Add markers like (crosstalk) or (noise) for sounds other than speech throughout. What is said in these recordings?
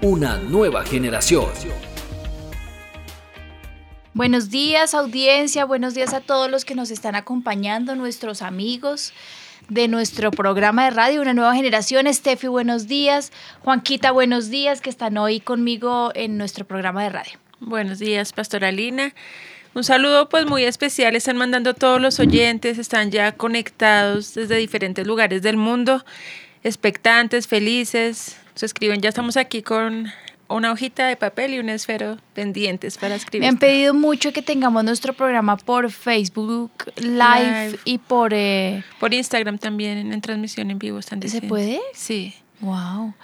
Una nueva generación. Buenos días audiencia, buenos días a todos los que nos están acompañando, nuestros amigos de nuestro programa de radio, Una Nueva Generación. Steffi, buenos días. Juanquita, buenos días, que están hoy conmigo en nuestro programa de radio. Buenos días, Pastoralina. Un saludo pues muy especial, están mandando todos los oyentes, están ya conectados desde diferentes lugares del mundo, expectantes, felices, se escriben, ya estamos aquí con una hojita de papel y un esfero pendientes para escribir. Me han pedido mucho que tengamos nuestro programa por Facebook Live, y por... Eh, por Instagram también, en transmisión en vivo están diciendo. ¿Se puede? Sí. Wow.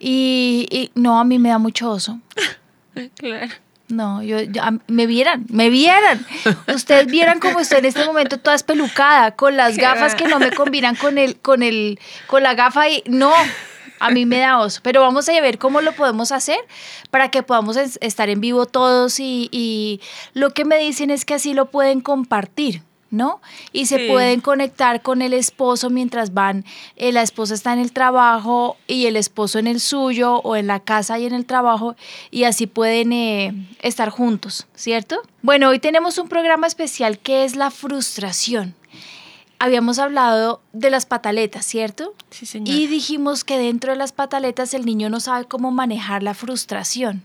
Y, y no, a mí me da mucho oso. (laughs) claro. No, yo, me vieran, me vieran. Ustedes vieran cómo estoy en este momento toda espelucada, con las gafas que no me combinan con el, con el, con la gafa y no, a mí me da oso. Pero vamos a ver cómo lo podemos hacer para que podamos estar en vivo todos y, y lo que me dicen es que así lo pueden compartir. ¿no? Y se pueden conectar con el esposo mientras van, eh, la esposa está en el trabajo y el esposo en el suyo o en la casa y en el trabajo y así pueden eh, estar juntos, ¿cierto? Bueno, hoy tenemos un programa especial que es la frustración. Habíamos hablado de las pataletas, ¿cierto? Sí, señor. Y dijimos que dentro de las pataletas el niño no sabe cómo manejar la frustración.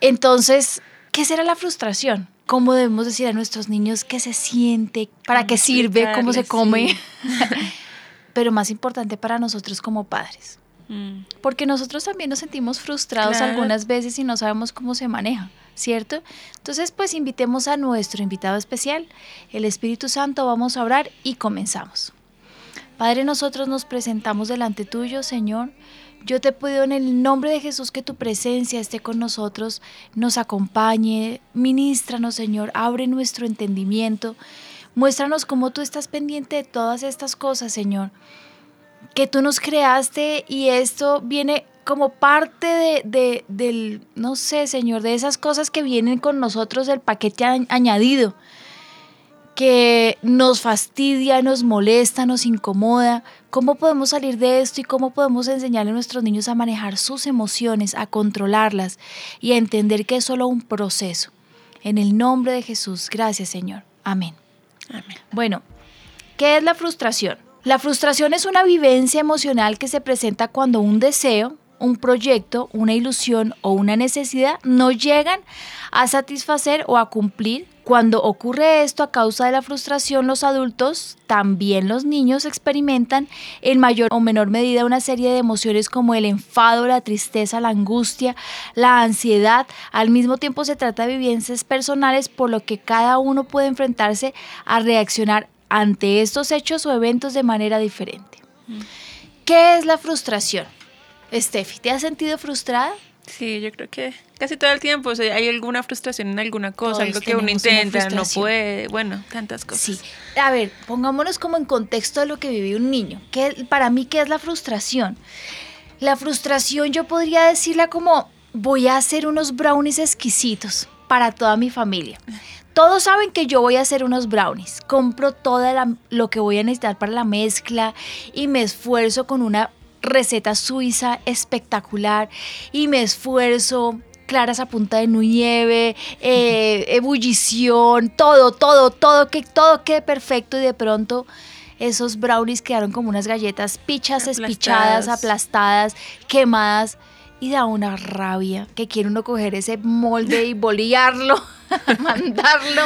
Entonces, ¿qué será la frustración? cómo debemos decir a nuestros niños qué se siente, para qué sirve, cómo se come. (laughs) Pero más importante para nosotros como padres. Mm. Porque nosotros también nos sentimos frustrados algunas veces y no sabemos cómo se maneja, ¿cierto? Entonces, pues invitemos a nuestro invitado especial, el Espíritu Santo, vamos a orar y comenzamos. Padre, nosotros nos presentamos delante tuyo, Señor. Yo te pido en el nombre de Jesús que tu presencia esté con nosotros, nos acompañe, ministranos Señor, abre nuestro entendimiento, muéstranos cómo tú estás pendiente de todas estas cosas, Señor, que tú nos creaste y esto viene como parte de, del, no sé, Señor, de esas cosas que vienen con nosotros del paquete añadido que nos fastidia, nos molesta, nos incomoda. ¿Cómo podemos salir de esto y cómo podemos enseñarle a nuestros niños a manejar sus emociones, a controlarlas y a entender que es solo un proceso? En el nombre de Jesús, gracias Señor. Amén. Amén. Bueno, ¿qué es la frustración? La frustración es una vivencia emocional que se presenta cuando un deseo, un proyecto, una ilusión o una necesidad no llegan a satisfacer o a cumplir cuando ocurre esto a causa de la frustración, los adultos, también los niños, experimentan en mayor o menor medida una serie de emociones como el enfado, la tristeza, la angustia, la ansiedad. Al mismo tiempo se trata de vivencias personales por lo que cada uno puede enfrentarse a reaccionar ante estos hechos o eventos de manera diferente. Mm. ¿Qué es la frustración? Steffi, ¿te has sentido frustrada? Sí, yo creo que casi todo el tiempo hay alguna frustración en alguna cosa, algo que uno intenta, no puede, bueno, tantas cosas. Sí. A ver, pongámonos como en contexto de lo que vive un niño. ¿Qué, para mí, ¿qué es la frustración? La frustración yo podría decirla como voy a hacer unos brownies exquisitos para toda mi familia. Todos saben que yo voy a hacer unos brownies. Compro todo lo que voy a necesitar para la mezcla y me esfuerzo con una receta suiza espectacular y me esfuerzo, claras a punta de nieve, eh, ebullición, todo, todo, todo, que todo quede perfecto y de pronto esos brownies quedaron como unas galletas pichas, espichadas, aplastadas, quemadas y da una rabia que quiere uno coger ese molde y bolearlo, (laughs) mandarlo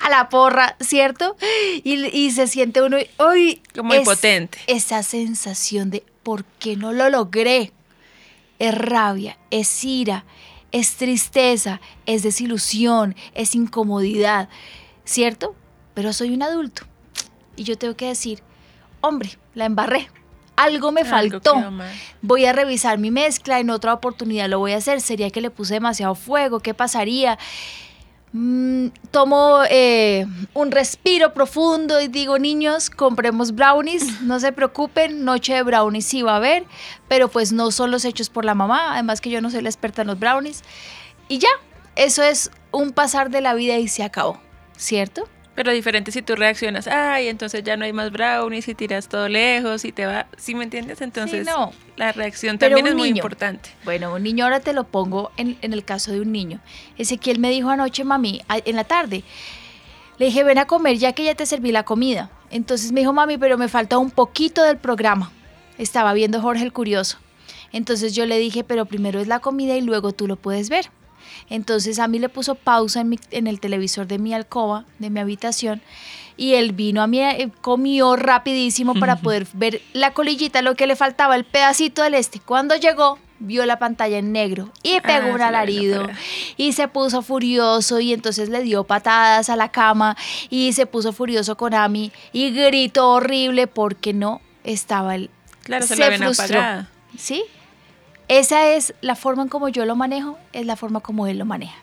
a la porra, ¿cierto? Y, se siente uno, hoy como impotente. Esa sensación de, ¿por qué no lo logré? Es rabia, es ira, es tristeza, es desilusión, es incomodidad, ¿cierto? Pero soy un adulto y yo tengo que decir, hombre, la embarré, algo me Algo faltó. Voy a revisar mi mezcla, en otra oportunidad lo voy a hacer. ¿Sería que le puse demasiado fuego? ¿Qué pasaría? Mm, tomo eh, un respiro profundo y digo, niños, compremos brownies, (laughs) no se preocupen, noche de brownies sí va a haber, pero pues no son los hechos por la mamá, además que yo no soy la experta en los brownies. Y ya, eso es un pasar de la vida y se acabó, ¿cierto? Pero diferente si tú reaccionas, ay, entonces ya no hay más brownies y tiras todo lejos y te va, ¿sí me entiendes? Entonces no. la reacción Pero también es muy importante. Bueno, un niño ahora te lo pongo en, en el caso de un niño. Ezequiel me dijo anoche, mami, en la tarde, le dije, ven a comer ya que ya te serví la comida. Entonces me dijo, mami, pero me falta un poquito del programa. Estaba viendo Jorge el Curioso. Entonces yo le dije, pero primero es la comida y luego tú lo puedes ver. Entonces a mí le puso pausa en, mi- en el televisor de mi alcoba, de mi habitación, y él vino a mí, eh, comió rapidísimo para (laughs) poder ver la colillita, lo que le faltaba, el pedacito del este. Cuando llegó, vio la pantalla en negro y pegó Ah, un se le vino alarido y se puso furioso y entonces le dio patadas a la cama y se puso furioso con Ami y gritó horrible porque no estaba el Claro, se, la habían apagado. ¿Sí? Esa es la forma en como yo lo manejo, es la forma como él lo maneja.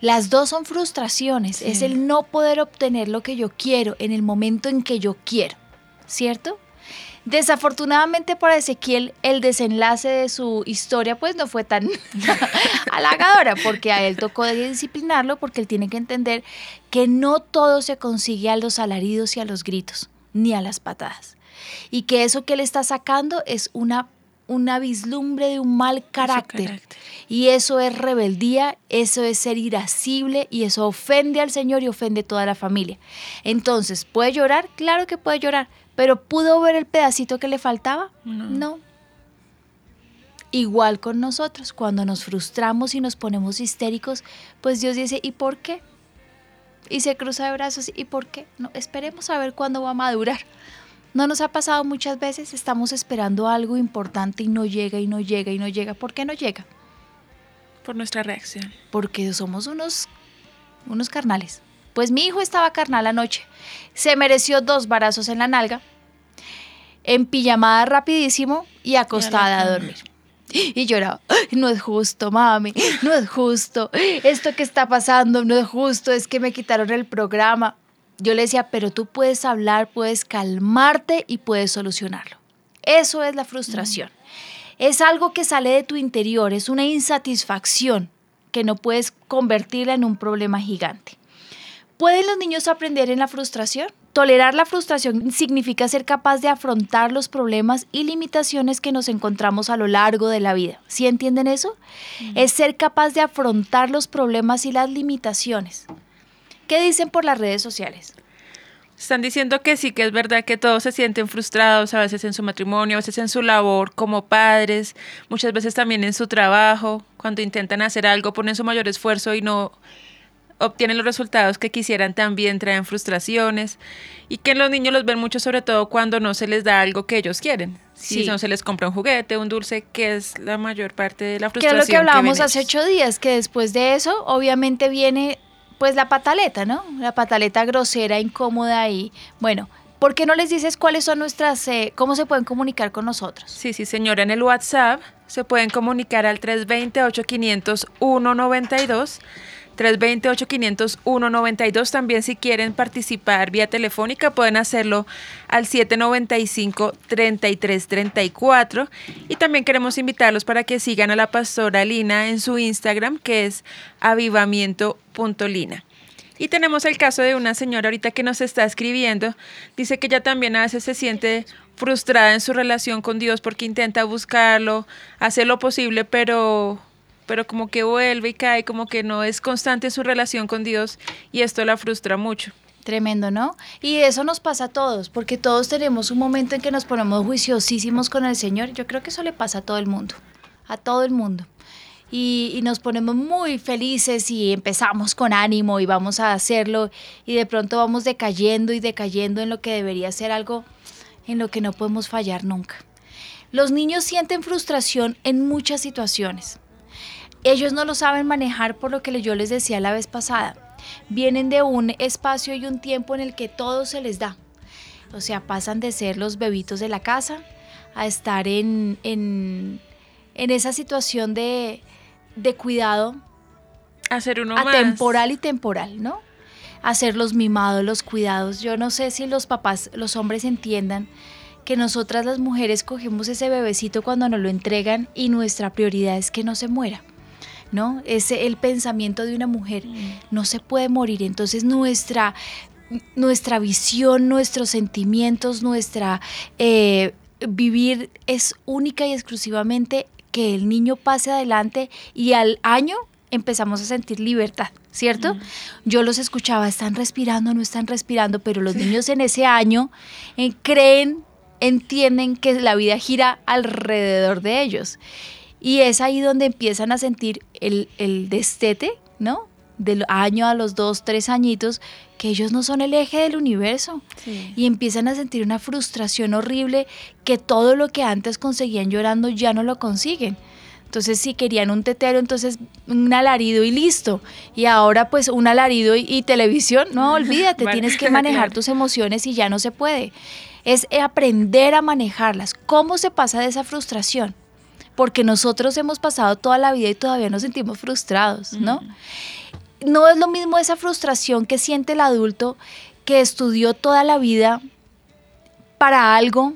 Las dos son frustraciones, Sí. es el no poder obtener lo que yo quiero en el momento en que yo quiero, ¿cierto? Desafortunadamente para Ezequiel el desenlace de su historia pues no fue tan (laughs) halagadora porque a él tocó de disciplinarlo porque él tiene que entender que no todo se consigue a los alaridos y a los gritos, ni a las patadas. Y que eso que él está sacando es una, una vislumbre de un mal carácter. carácter. Y eso es rebeldía, eso es ser irascible y eso ofende al Señor y ofende a toda la familia. Entonces, ¿puede llorar? Claro que puede llorar, pero ¿pudo ver el pedacito que le faltaba? No. no. Igual con nosotros, cuando nos frustramos y nos ponemos histéricos, pues Dios dice, ¿y por qué? Y se cruza de brazos, ¿y por qué? No, esperemos a ver cuándo va a madurar. ¿No nos ha pasado muchas veces? Estamos esperando algo importante y no llega y no llega y no llega. ¿Por qué no llega? Por nuestra reacción. Porque somos unos, unos carnales. Pues mi hijo estaba carnal anoche. Se mereció dos barazos en la nalga, en pijamada rapidísimo y acostada a dormir. Y lloraba, "Ay, no es justo, mami, no es justo. Esto que está pasando no es justo, es que me quitaron el programa. Yo le decía, pero tú puedes hablar, puedes calmarte y puedes solucionarlo. Eso es la frustración. Es algo que sale de tu interior, es una insatisfacción que no puedes convertirla en un problema gigante. ¿Pueden los niños aprender en la frustración? Tolerar la frustración significa ser capaz de afrontar los problemas y limitaciones que nos encontramos a lo largo de la vida. ¿Sí entienden eso? Es ser capaz de afrontar los problemas y las limitaciones. ¿Qué dicen por las redes sociales? Están diciendo que sí, que es verdad que todos se sienten frustrados, a veces en su matrimonio, a veces en su labor como padres, muchas veces también en su trabajo, cuando intentan hacer algo, ponen su mayor esfuerzo y no obtienen los resultados que quisieran también traen frustraciones y que los niños los ven mucho sobre todo cuando no se les da algo que ellos quieren. Si no se les compra un juguete, un dulce, que es la mayor parte de la Que era frustración. lo que hablábamos hace ocho días, que después de eso obviamente viene pues la pataleta, ¿no? La pataleta grosera, incómoda y bueno, ¿por qué no les dices cuáles son nuestras, eh, cómo se pueden comunicar con nosotros? Sí, sí, señora. En el WhatsApp se pueden comunicar al 320-8501-92. 320-8501-92. También si quieren participar vía telefónica pueden hacerlo al 795-3334. Y también queremos invitarlos para que sigan a la pastora Lina en su Instagram que es avivamiento.lina. Y tenemos el caso de una señora ahorita que nos está escribiendo. Dice que ella también a veces se siente frustrada en su relación con Dios porque intenta buscarlo, hace lo posible, pero, pero como que vuelve y cae, como que no es constante su relación con Dios y esto la frustra mucho. Tremendo, ¿no? Y eso nos pasa a todos, porque todos tenemos un momento en que nos ponemos juiciosísimos con el Señor. Yo creo que eso le pasa a todo el mundo, a todo el mundo. Y, y nos ponemos muy felices y empezamos con ánimo y vamos a hacerlo y de pronto vamos decayendo y decayendo en lo que debería ser algo en lo que no podemos fallar nunca. Los niños sienten frustración en muchas situaciones. Ellos no lo saben manejar por lo que yo les decía la vez pasada. Vienen de un espacio y un tiempo en el que todo se les da. O sea, pasan de ser los bebitos de la casa a estar en, en, en esa situación de, de cuidado Hacer uno más. atemporal y temporal, ¿no? Hacer los mimados, los cuidados. Yo no sé si los papás, los hombres entiendan que nosotras las mujeres cogemos ese bebecito cuando nos lo entregan y nuestra prioridad es que no se muera. ¿No? Ese el pensamiento de una mujer no se puede morir, entonces nuestra nuestra visión, nuestros sentimientos, nuestra eh, vivir es única y exclusivamente que el niño pase adelante y al año empezamos a sentir libertad, ¿cierto? Yo los escuchaba, están respirando, no están respirando, pero los niños en ese año eh, creen, entienden que la vida gira alrededor de ellos. Y es ahí donde empiezan a sentir el, el destete, ¿no? Del año a los dos, tres añitos, que ellos no son el eje del universo. Sí. Y empiezan a sentir una frustración horrible que todo lo que antes conseguían llorando ya no lo consiguen. Entonces, si querían un tetero, entonces un alarido y listo. Y ahora, pues, un alarido y, y televisión, no, (laughs) olvídate, tienes que manejar claro. (laughs) tus emociones y ya no se puede. Es aprender a manejarlas. ¿Cómo se pasa de esa frustración? Porque nosotros hemos pasado toda la vida y todavía nos sentimos frustrados, ¿no? No es lo mismo esa frustración que siente el adulto que estudió toda la vida para algo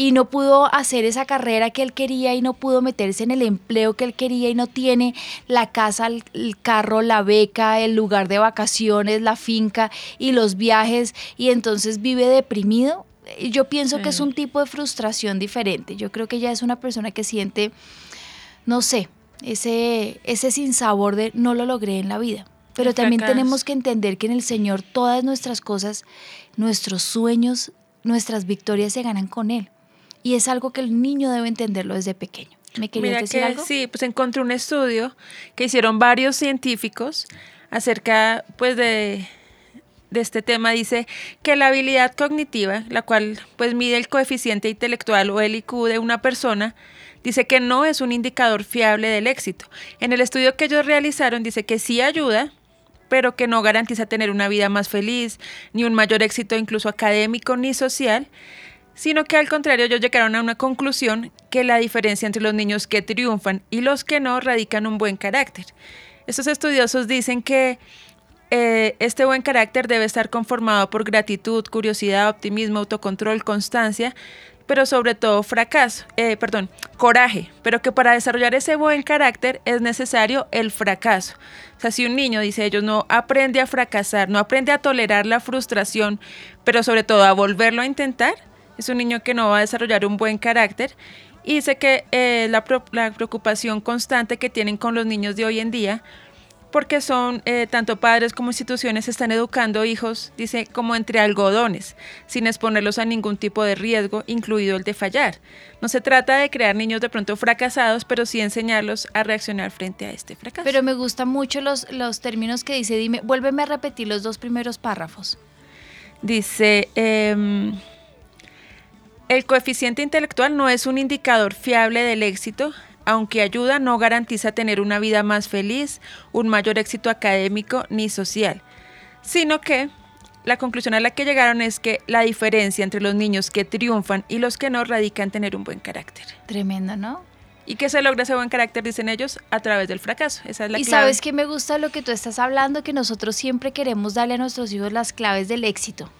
y no pudo hacer esa carrera que él quería y no pudo meterse en el empleo que él quería y no tiene la casa, el, el carro, la beca, el lugar de vacaciones, la finca y los viajes y entonces vive deprimido. Yo pienso que es un tipo de frustración diferente. Yo creo que ella es una persona que siente, no sé, ese, ese sinsabor de no lo logré en la vida. Pero también tenemos que entender que en el Señor todas nuestras cosas, nuestros sueños, nuestras victorias se ganan con Él. Y es algo que el niño debe entenderlo desde pequeño. ¿Me querías Mira decir que algo? sí, pues encontré un estudio que hicieron varios científicos acerca pues de, de este tema. Dice que la habilidad cognitiva, la cual pues mide el coeficiente intelectual o el IQ de una persona, dice que no es un indicador fiable del éxito. En el estudio que ellos realizaron dice que sí ayuda, pero que no garantiza tener una vida más feliz, ni un mayor éxito incluso académico ni social, sino que al contrario ellos llegaron a una conclusión que la diferencia entre los niños que triunfan y los que no radica en un buen carácter. Estos estudiosos dicen que eh, este buen carácter debe estar conformado por gratitud, curiosidad, optimismo, autocontrol, constancia, pero sobre todo fracaso, eh, perdón, coraje, pero que para desarrollar ese buen carácter es necesario el fracaso. O sea, si un niño, dice ellos, no aprende a fracasar, no aprende a tolerar la frustración, pero sobre todo a volverlo a intentar, es un niño que no va a desarrollar un buen carácter. Y dice que eh, la, la preocupación constante que tienen con los niños de hoy en día, porque son eh, tanto padres como instituciones están educando hijos, dice, como entre algodones, sin exponerlos a ningún tipo de riesgo, incluido el de fallar. No se trata de crear niños de pronto fracasados, pero sí enseñarlos a reaccionar frente a este fracaso. Pero me gustan mucho los, los términos que dice. Dime, vuélveme a repetir los dos primeros párrafos. Dice, em, el coeficiente intelectual no es un indicador fiable del éxito, aunque ayuda, no garantiza tener una vida más feliz, un mayor éxito académico ni social, sino que la conclusión a la que llegaron es que la diferencia entre los niños que triunfan y los que no radica en tener un buen carácter. Tremendo, ¿no? ¿Y que se logra ese buen carácter, dicen ellos? A través del fracaso. Esa es la y clave. sabes que me gusta lo que tú estás hablando, que nosotros siempre queremos darle a nuestros hijos las claves del éxito.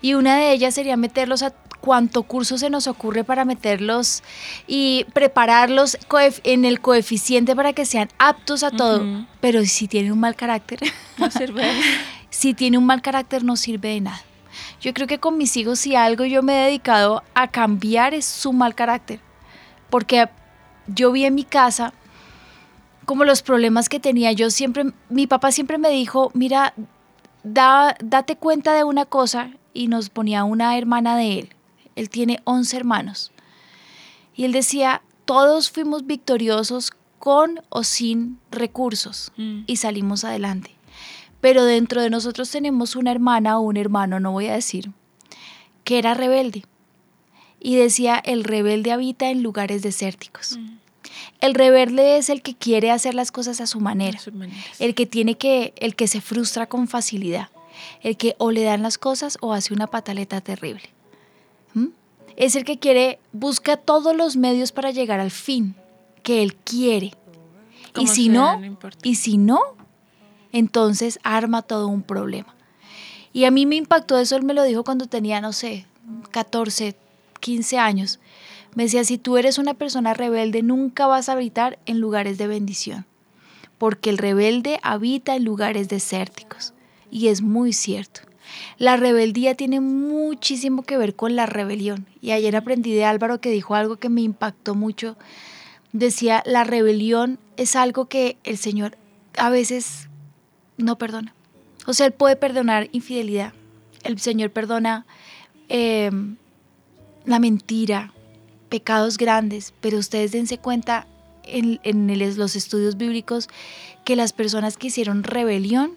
Y una de ellas sería meterlos a cuánto curso se nos ocurre para meterlos y prepararlos en el coeficiente para que sean aptos a todo. Pero si tienen un mal carácter, (laughs) No sirve. (laughs) si tiene un mal carácter no sirve de nada. Yo creo que con mis hijos si algo yo me he dedicado a cambiar es su mal carácter. Porque yo vi en mi casa como los problemas que tenía. Yo siempre, mi papá siempre me dijo, mira, da, date cuenta de una cosa y nos ponía una hermana de él. Él tiene 11 hermanos. Y él decía, todos fuimos victoriosos con o sin recursos Mm. y salimos adelante. Pero dentro de nosotros tenemos una hermana o un hermano, no voy a decir, que era rebelde. Y decía, el rebelde habita en lugares desérticos. El rebelde es el que quiere hacer las cosas a su manera, el que tiene que, el que se frustra con facilidad, el que o le dan las cosas o hace una pataleta terrible. ¿Mm? es el que quiere, busca todos los medios para llegar al fin que él quiere. Y si no, y si no, entonces arma todo un problema. Y a mí me impactó eso, él me lo dijo cuando tenía, no sé, 14, 15 años. Me decía, si tú eres una persona rebelde, nunca vas a habitar en lugares de bendición, porque el rebelde habita en lugares desérticos. Y es muy cierto. La rebeldía tiene muchísimo que ver con la rebelión. Y ayer aprendí de Álvaro que dijo algo que me impactó mucho. Decía, la rebelión es algo que el Señor a veces no perdona. O sea, Él puede perdonar infidelidad. El Señor perdona eh, la mentira, pecados grandes, pero ustedes dense cuenta en, los estudios bíblicos que las personas que hicieron rebelión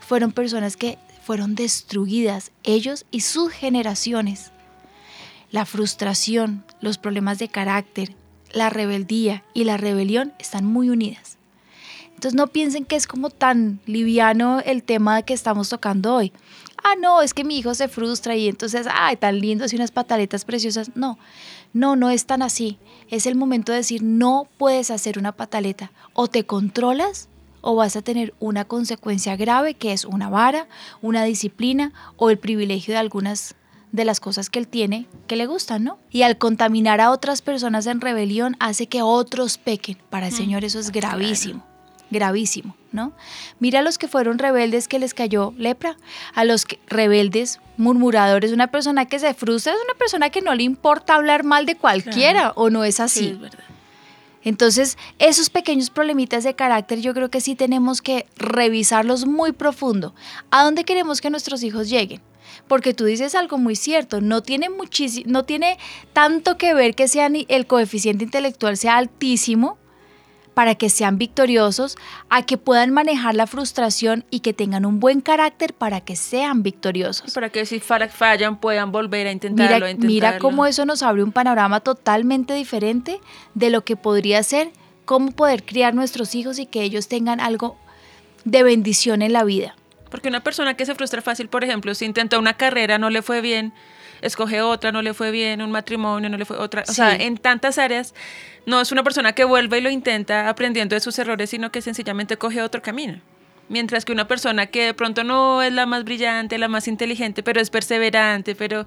fueron personas que fueron destruidas, ellos y sus generaciones. La frustración, los problemas de carácter, la rebeldía y la rebelión están muy unidas. Entonces no piensen que es como tan liviano el tema que estamos tocando hoy. Ah, no, es que mi hijo se frustra y entonces, ay, tan lindo, y unas pataletas preciosas. No, no, no es tan así. Es el momento de decir, no puedes hacer una pataleta. O te controlas o vas a tener una consecuencia grave que es una vara, una disciplina o el privilegio de algunas de las cosas que él tiene que le gustan, ¿no? Y al contaminar a otras personas en rebelión hace que otros pequen. Para el Señor eso es gravísimo, gravísimo, ¿no? Mira a los que fueron rebeldes que les cayó lepra, a los que, rebeldes, murmuradores, una persona que se frustra es una persona que no le importa hablar mal de cualquiera o no es así. Sí, es verdad. Entonces, esos pequeños problemitas de carácter yo creo que sí tenemos que revisarlos muy profundo. ¿A dónde queremos que nuestros hijos lleguen? Porque tú dices algo muy cierto, no tiene muchísimo, no tiene tanto que ver que sean el coeficiente intelectual sea altísimo para que sean victoriosos, a que puedan manejar la frustración y que tengan un buen carácter para que sean victoriosos. Para que si fa- fallan puedan volver a intentarlo, Mira, intentarlo. mira cómo eso nos abre un panorama totalmente diferente de lo que podría ser cómo poder criar nuestros hijos y que ellos tengan algo de bendición en la vida. Porque una persona que se frustra fácil, por ejemplo, si intentó una carrera, no le fue bien, escoge otra, no le fue bien, un matrimonio, no le fue otra. O Sí. sea, en tantas áreas, no es una persona que vuelve y lo intenta aprendiendo de sus errores, sino que sencillamente coge otro camino. Mientras que una persona que de pronto no es la más brillante, la más inteligente, pero es perseverante, pero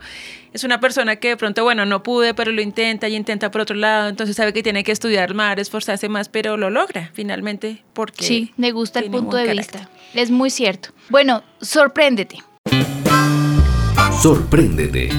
es una persona que de pronto, bueno, no pude, pero lo intenta y intenta por otro lado, entonces sabe que tiene que estudiar más, esforzarse más, pero lo logra finalmente porque... Sí, me gusta el punto de vista. Es muy cierto. Bueno, sorpréndete. Sorpréndete.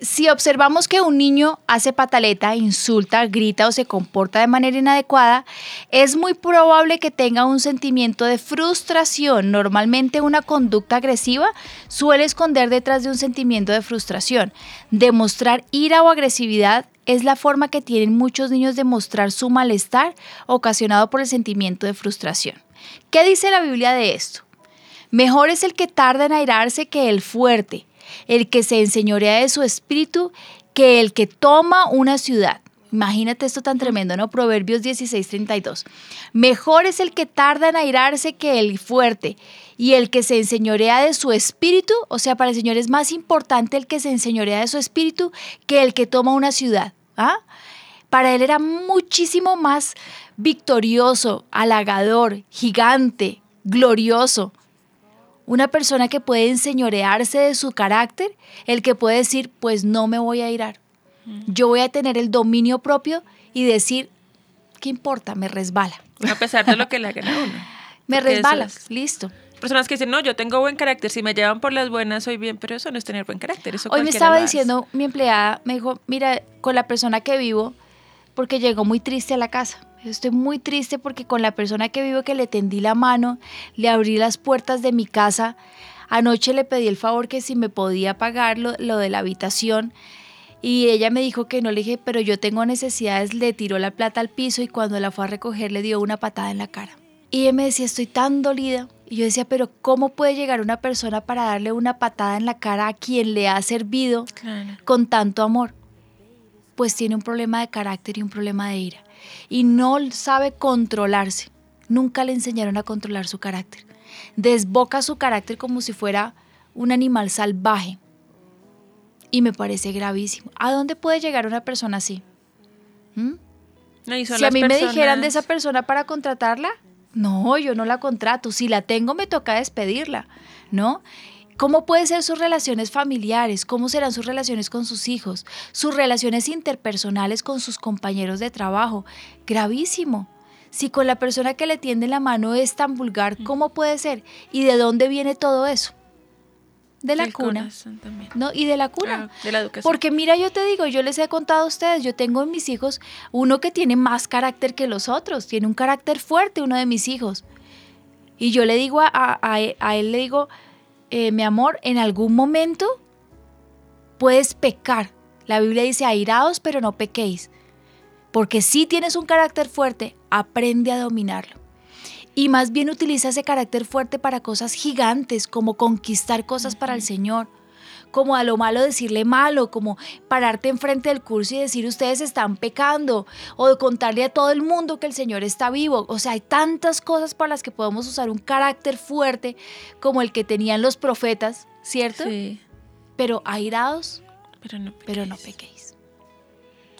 Si observamos que un niño hace pataleta, insulta, grita o se comporta de manera inadecuada, es muy probable que tenga un sentimiento de frustración. Normalmente una conducta agresiva suele esconder detrás de un sentimiento de frustración. Demostrar ira o agresividad es la forma que tienen muchos niños de mostrar su malestar ocasionado por el sentimiento de frustración. ¿Qué dice la Biblia de esto? Mejor es el que tarda en airarse que el fuerte, el que se enseñorea de su espíritu que el que toma una ciudad. Imagínate esto tan tremendo, ¿no? Proverbios 16:32. Mejor es el que tarda en airarse que el fuerte, y el que se enseñorea de su espíritu, o sea, para el Señor es más importante el que se enseñorea de su espíritu que el que toma una ciudad. ¿ah? Para él era muchísimo más victorioso, halagador, gigante, glorioso. Una persona que puede enseñorearse de su carácter, el que puede decir, pues no me voy a irar. Yo voy a tener el dominio propio y decir, ¿qué importa? Me resbala. A pesar de lo (laughs) que le hagan a uno. Me resbala, es- listo. Personas que dicen, no, yo tengo buen carácter, si me llevan por las buenas soy bien, pero eso no es tener buen carácter. Eso Hoy me estaba diciendo mi empleada, me dijo, mira, con la persona que vivo, porque llegó muy triste a la casa. Estoy muy triste porque con la persona que vivo que le tendí la mano, le abrí las puertas de mi casa. Anoche le pedí el favor que si me podía pagar lo, lo de la habitación. Y ella me dijo que no, le dije, pero yo tengo necesidades, le tiró la plata al piso y cuando la fue a recoger le dio una patada en la cara. Y ella me decía, estoy tan dolida. Y yo decía, pero ¿cómo puede llegar una persona para darle una patada en la cara a quien le ha servido Claro. con tanto amor? Pues tiene un problema de carácter y un problema de ira. Y no sabe controlarse. Nunca le enseñaron a controlar su carácter. Desboca su carácter como si fuera un animal salvaje. Y me parece gravísimo. ¿A dónde puede llegar una persona así? ¿Mm? No, Si a mí me dijeran de esa persona para contratarla, no, yo no la contrato. Si la tengo, me toca despedirla, ¿no? ¿Cómo pueden ser sus relaciones familiares? ¿Cómo serán sus relaciones con sus hijos? Sus relaciones interpersonales con sus compañeros de trabajo. Gravísimo. Si con la persona que le tiende la mano es tan vulgar, ¿cómo puede ser? ¿Y de dónde viene todo eso? De la Del cuna. ¿No? Y de la cuna. Ah, de la educación. Porque mira, yo te digo, yo les he contado a ustedes, yo tengo en mis hijos uno que tiene más carácter que los otros, tiene un carácter fuerte uno de mis hijos. Y yo le digo a, a- a él, a él le digo, eh, mi amor, en algún momento puedes pecar. La Biblia dice, airados, pero no pequéis. Porque si tienes un carácter fuerte, aprende a dominarlo. Y más bien utiliza ese carácter fuerte para cosas gigantes, como conquistar cosas para el Señor como a lo malo decirle malo, como pararte enfrente del curso y decir ustedes están pecando, o de contarle a todo el mundo que el Señor está vivo. O sea, hay tantas cosas para las que podemos usar un carácter fuerte como el que tenían los profetas, ¿cierto? Sí, Pero airados, pero no pero no pequéis. pequéis.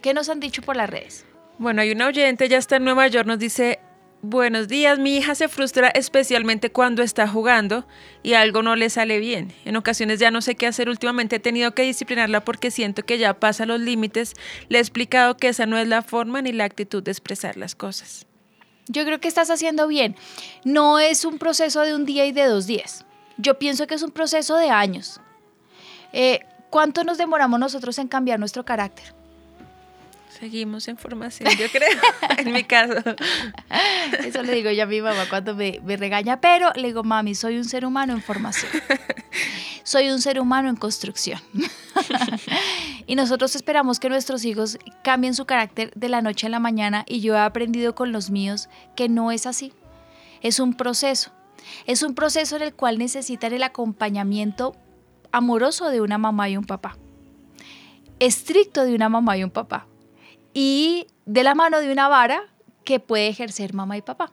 ¿Qué nos han dicho por las redes? Bueno, hay una oyente, ya está en Nueva York, nos dice, buenos días, mi hija se frustra especialmente cuando está jugando y algo no le sale bien. En ocasiones ya no sé qué hacer, últimamente he tenido que disciplinarla porque siento que ya pasa los límites. Le he explicado que esa no es la forma ni la actitud de expresar las cosas. Yo creo que estás haciendo bien. No es un proceso de un día y de dos días. Yo pienso que es un proceso de años. Eh, ¿Cuánto nos demoramos nosotros en cambiar nuestro carácter? Seguimos en formación, yo creo, (laughs) en mi caso. (laughs) Eso le digo yo a mi mamá cuando me, me regaña, pero le digo, mami, soy un ser humano en formación. (laughs) Soy un ser humano en construcción. y nosotros esperamos que nuestros hijos cambien su carácter de la noche a la mañana y yo he aprendido con los míos que no es así. Es un proceso. Es un proceso en el cual necesitan el acompañamiento amoroso de una mamá y un papá. Estricto de una mamá y un papá y de la mano de una vara que puede ejercer mamá y papá,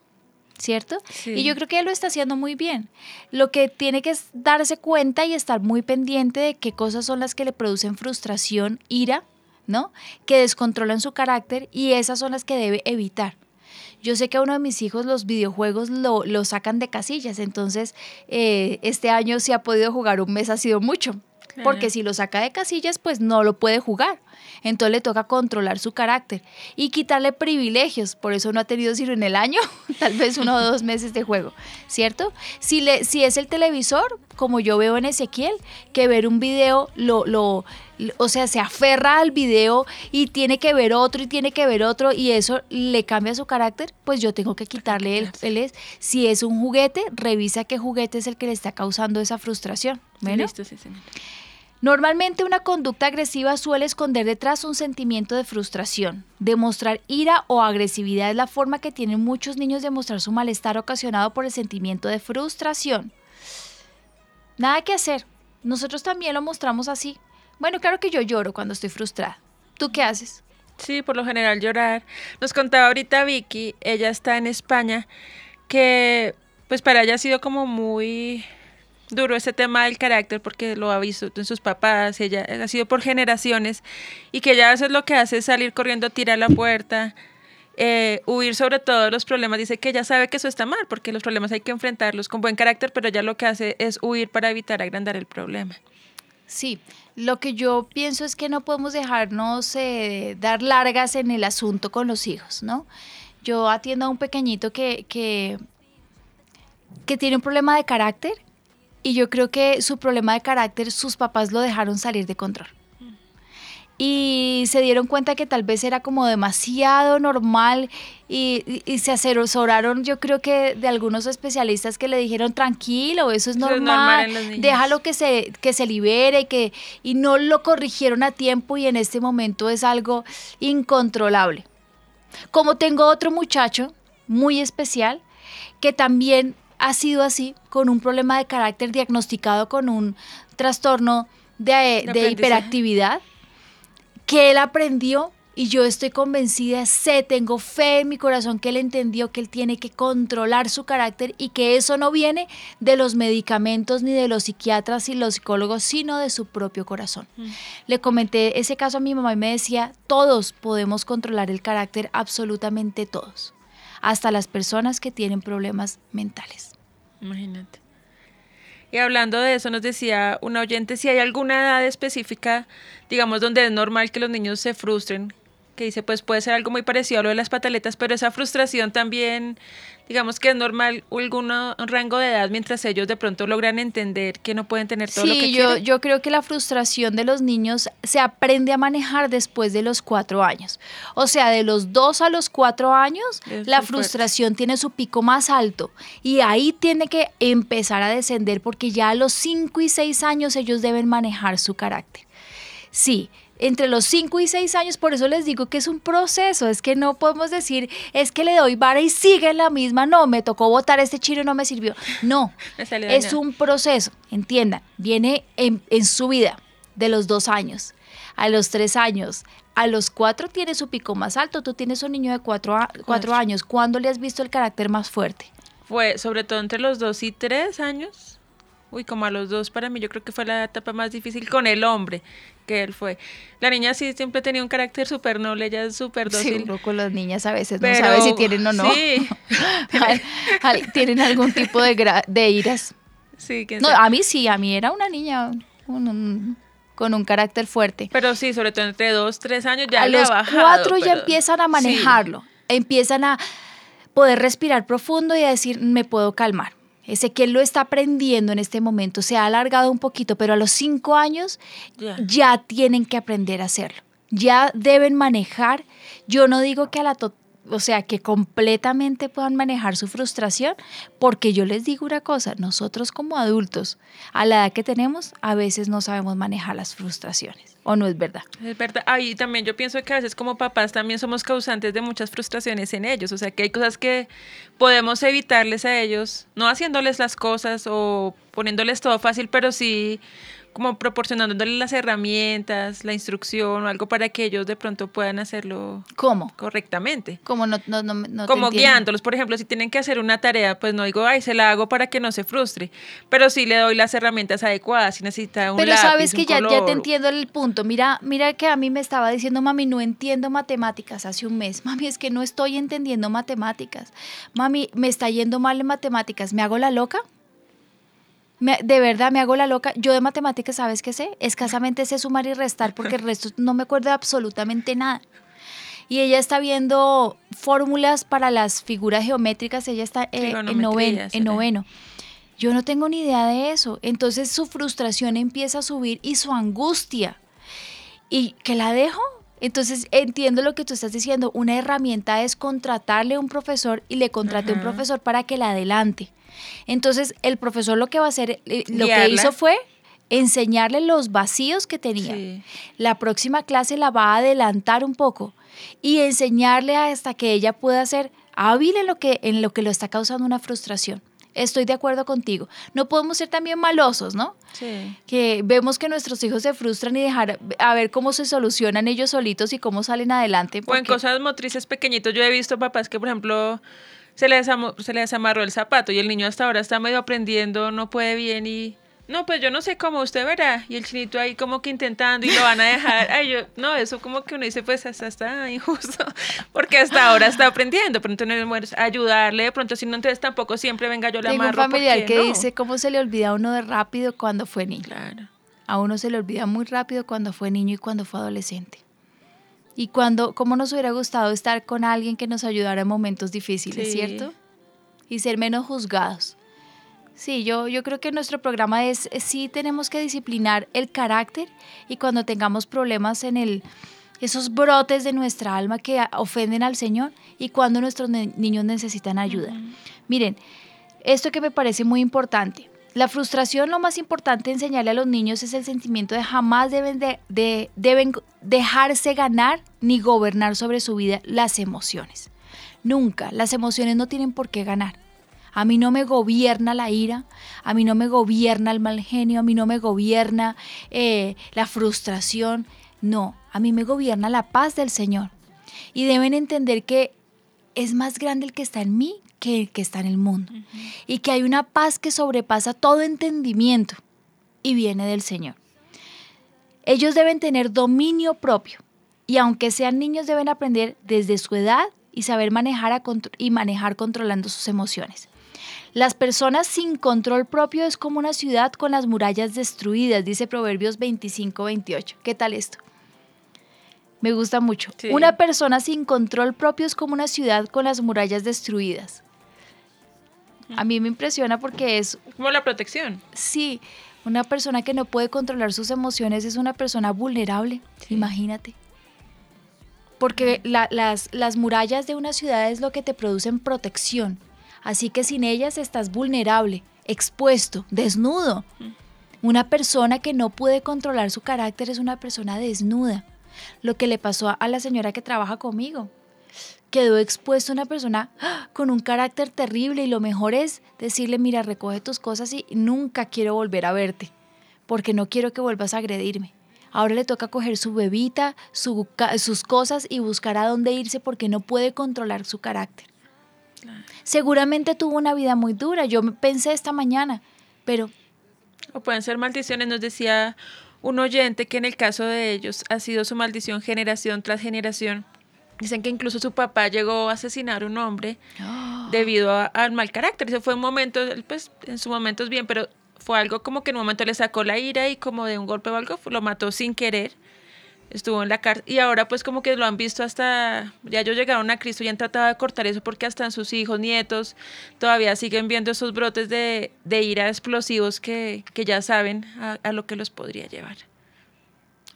¿cierto? Sí. Y yo creo que él lo está haciendo muy bien. Lo que tiene que es darse cuenta y estar muy pendiente de qué cosas son las que le producen frustración, ira, ¿no? Que descontrolan su carácter y esas son las que debe evitar. Yo sé que a uno de mis hijos los videojuegos lo, lo sacan de casillas, entonces eh, este año si ha podido jugar un mes ha sido mucho, porque si lo saca de casillas pues no lo puede jugar. Entonces le toca controlar su carácter y quitarle privilegios, por eso no ha tenido sino en el año, (laughs) tal vez uno o dos meses de juego, ¿cierto? Si, le, si es el televisor, como yo veo en Ezequiel, que ver un video lo, lo, o sea, se aferra al video y tiene que ver otro y tiene que ver otro y eso le cambia su carácter, pues yo tengo que quitarle el, el es. Si es un juguete, revisa qué juguete es el que le está causando esa frustración. Bueno, Listo, sí, señor. Normalmente una conducta agresiva suele esconder detrás un sentimiento de frustración. Demostrar ira o agresividad es la forma que tienen muchos niños de mostrar su malestar ocasionado por el sentimiento de frustración. Nada que hacer. Nosotros también lo mostramos así. Bueno, claro que yo lloro cuando estoy frustrada. ¿Tú qué haces? Sí, por lo general llorar. Nos contaba ahorita Vicky, ella está en España, que pues para ella ha sido como muy duro ese tema del carácter porque lo ha visto en sus papás, ella ha sido por generaciones y que ella a veces lo que hace es salir corriendo, tirar la puerta, eh, huir sobre todos los problemas. Dice que ella sabe que eso está mal porque los problemas hay que enfrentarlos con buen carácter, pero ella lo que hace es huir para evitar agrandar el problema. Sí, lo que yo pienso es que no podemos dejarnos eh, dar largas en el asunto con los hijos, ¿no? Yo atiendo a un pequeñito que, que, que tiene un problema de carácter y yo creo que su problema de carácter sus papás lo dejaron salir de control. Y se dieron cuenta que tal vez era como demasiado normal y, y- y se asesoraron, yo creo que de algunos especialistas que le dijeron, tranquilo, eso es Eso es normal, normal en los niños". déjalo que se, que se libere, que, y no lo corrigieron a tiempo y en este momento es algo incontrolable. Como tengo otro muchacho muy especial que también ha sido así, con un problema de carácter diagnosticado con un trastorno de, de aprendizaje. hiperactividad, que él aprendió y yo estoy convencida, sé, tengo fe en mi corazón que él entendió que él tiene que controlar su carácter y que eso no viene de los medicamentos ni de los psiquiatras y los psicólogos, sino de su propio corazón. Le comenté ese caso a mi mamá y me decía, todos podemos controlar el carácter, absolutamente todos, hasta las personas que tienen problemas mentales. Imagínate. Y hablando de eso, nos decía una oyente si hay alguna edad específica, digamos, donde es normal que los niños se frustren, que dice, pues puede ser algo muy parecido a lo de las pataletas, pero esa frustración también, digamos que es normal algún rango de edad mientras ellos de pronto logran entender que no pueden tener todo lo que yo, quieren. yo creo que la frustración de los niños se aprende a manejar después de los cuatro años. O sea, de los dos a los cuatro años, Es la fuerte. frustración tiene su pico más alto y ahí tiene que empezar a descender porque ya a los cinco y seis años ellos deben manejar su carácter. Sí, entre los 5 y 6 años, por eso les digo que es un proceso, es que no podemos decir, es que le doy vara y sigue en la misma, no, me tocó votar este chino y no me sirvió. No, (laughs) Me es un proceso, entiendan, viene en, en su vida de los dos años, a los tres años, a los cuatro tiene su pico más alto, tú tienes un niño de cuatro, a- cuatro Cuatro. años, ¿cuándo le has visto el carácter más fuerte? Fue sobre todo entre los dos y tres años. Uy, como a los dos para mí yo creo que fue la etapa más difícil con el hombre que él fue. La niña sí siempre tenía un carácter súper noble, ella es súper Sí, dócil. uno con las niñas a veces Pero- no sabe si tienen o no. sí. (laughs) Al- al- tienen algún tipo de, gra- de iras. Sí, No, sabe. a mí sí, a mí era una niña un- un- con un carácter fuerte. Pero sí, sobre todo entre dos, tres años ya a le los ha bajado. cuatro ya pero- empiezan a sí. manejarlo, empiezan a poder respirar profundo y a decir, me puedo calmar. Ezequiel lo está aprendiendo en este momento, se ha alargado un poquito, pero a los cinco años Ya. ya tienen que aprender a hacerlo. Ya deben manejar. Yo no digo que a la o sea, que completamente puedan manejar su frustración, porque yo les digo una cosa, nosotros como adultos, a la edad que tenemos, a veces no sabemos manejar las frustraciones, ¿o no es verdad? Es verdad. Ah, y también yo pienso que a veces como papás también somos causantes de muchas frustraciones en ellos. O sea, que hay cosas que podemos evitarles a ellos, no haciéndoles las cosas o poniéndoles todo fácil, pero sí como proporcionándoles las herramientas, la instrucción o algo para que ellos de pronto puedan hacerlo ¿Cómo? correctamente. Como no, no, no, no como guiándolos, por ejemplo, si tienen que hacer una tarea, pues no digo, ay, se la hago para que no se frustre, pero sí le doy las herramientas adecuadas, si necesita un Pero lápiz, sabes que ya, ya color, te entiendo el punto. Mira, mira que a mí me estaba diciendo, mami, no entiendo matemáticas hace un mes. (laughs) Mami, es que no estoy entendiendo matemáticas. Mami, me está yendo mal en matemáticas. ¿Me hago la loca? Me- de verdad, me hago la loca. Yo de matemáticas, ¿sabes qué sé? Escasamente sé sumar y restar porque el (laughs) resto no me acuerdo de absolutamente nada. Y ella está viendo fórmulas para las figuras geométricas. Ella está eh, en, noveno, en noveno. Yo no tengo ni idea de eso. Entonces su frustración empieza a subir y su angustia. ¿Y que la dejo? Entonces entiendo lo que tú estás diciendo. Una herramienta es contratarle a un profesor y le contrate a un Ajá. profesor para que la adelante. Entonces el profesor lo que va a hacer, eh, lo que hizo fue enseñarle los vacíos que tenía. Sí. La próxima clase la va a adelantar un poco y enseñarle hasta que ella pueda ser hábil en lo que, en lo, que lo está causando una frustración. Estoy de acuerdo contigo. No podemos ser también malosos, ¿no? Sí. Que vemos que nuestros hijos se frustran y dejar a ver cómo se solucionan ellos solitos y cómo salen adelante. O en porque- cosas motrices pequeñitos. Yo he visto papás que, por ejemplo, se les, se les amarró el zapato y el niño hasta ahora está medio aprendiendo, no puede bien y... No, pues yo no sé cómo usted verá. Y el chinito ahí como que intentando y lo van a dejar. Ay, yo, no, eso como que uno dice, pues hasta está injusto. (laughs) Porque hasta ahora está aprendiendo. Entonces bueno, es ayudarle de pronto, si no, entonces tampoco siempre venga yo la Tengo un amarro. familiar porque que no. dice cómo se le olvida a uno de rápido cuando fue niño. Claro. A uno se le olvida muy rápido cuando fue niño y cuando fue adolescente. Y cuando, cómo nos hubiera gustado estar con alguien que nos ayudara en momentos difíciles, Sí. ¿cierto? Y ser menos juzgados. Sí, yo, yo creo que nuestro programa es, sí tenemos que disciplinar el carácter y cuando tengamos problemas en el, esos brotes de nuestra alma que ofenden al Señor y cuando nuestros niños necesitan ayuda. Miren, esto que me parece muy importante. La frustración, lo más importante enseñarle a los niños es el sentimiento de jamás deben, de, de- deben dejarse ganar ni gobernar sobre su vida las emociones. Nunca, las emociones no tienen por qué ganar. A mí no me gobierna la ira, a mí no me gobierna el mal genio, a mí no me gobierna eh, la frustración. No, a mí me gobierna la paz del Señor. Y deben entender que es más grande el que está en mí que el que está en el mundo. Y que hay una paz que sobrepasa todo entendimiento y viene del Señor. Ellos deben tener dominio propio y aunque sean niños deben aprender desde su edad y saber manejar y manejar controlando sus emociones. Las personas sin control propio es como una ciudad con las murallas destruidas, dice Proverbios 25-28. ¿Qué tal esto? Me gusta mucho. Una persona sin control propio es como una ciudad con las murallas destruidas. A mí me impresiona porque es... Como la protección. Sí, una persona que no puede controlar sus emociones es una persona vulnerable, imagínate. Porque las, las murallas de una ciudad es lo que te producen protección. Así que sin ellas estás vulnerable, expuesto, desnudo. Una persona que no puede controlar su carácter es una persona desnuda. Lo que le pasó a la señora que trabaja conmigo quedó expuesto una persona ¡ah! con un carácter terrible y lo mejor es decirle, mira, recoge tus cosas y nunca quiero volver a verte, porque no quiero que vuelvas a agredirme. Ahora le toca coger su bebita, sus cosas y buscar a dónde irse porque no puede controlar su carácter. Seguramente tuvo una vida muy dura, yo pensé esta mañana, pero... O pueden ser maldiciones, nos decía un oyente que en el caso de ellos ha sido su maldición generación tras generación Dicen que incluso su papá llegó a asesinar a un hombre (gasps) debido al mal carácter. Ese fue un momento, pues en su momento es bien, pero fue algo como que en un momento le sacó la ira y como de un golpe o algo, lo mató sin querer. Estuvo en la cárcel y ahora pues como que lo han visto hasta, ya ellos llegaron a Cristo y han tratado de cortar eso porque hasta en sus hijos, nietos, todavía siguen viendo esos brotes de, ira explosivos que, ya saben a, a lo que los podría llevar.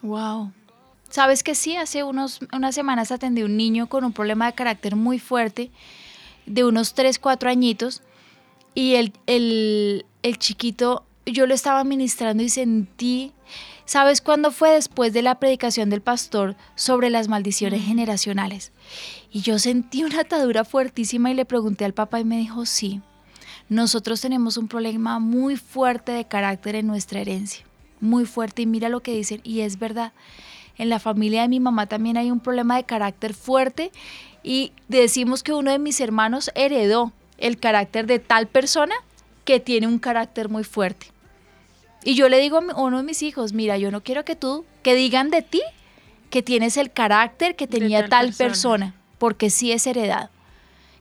Wow. Sabes que sí, hace unos, unas semanas atendí a un niño con un problema de carácter muy fuerte, de unos 3, 4 añitos, y el, el, el chiquito, yo lo estaba ministrando y sentí, ¿sabes cuándo fue? Después de la predicación del pastor sobre las maldiciones generacionales. Y yo sentí una atadura fuertísima y le pregunté al papá y me dijo, sí, nosotros tenemos un problema muy fuerte de carácter en nuestra herencia, muy fuerte, y mira lo que dicen, y es verdad en la familia de mi mamá también hay un problema de carácter fuerte y decimos que uno de mis hermanos heredó el carácter de tal persona que tiene un carácter muy fuerte. Y yo le digo a uno de mis hijos, mira, yo no quiero que tú, que digan de ti que tienes el carácter que tenía tal, persona. porque sí es heredado.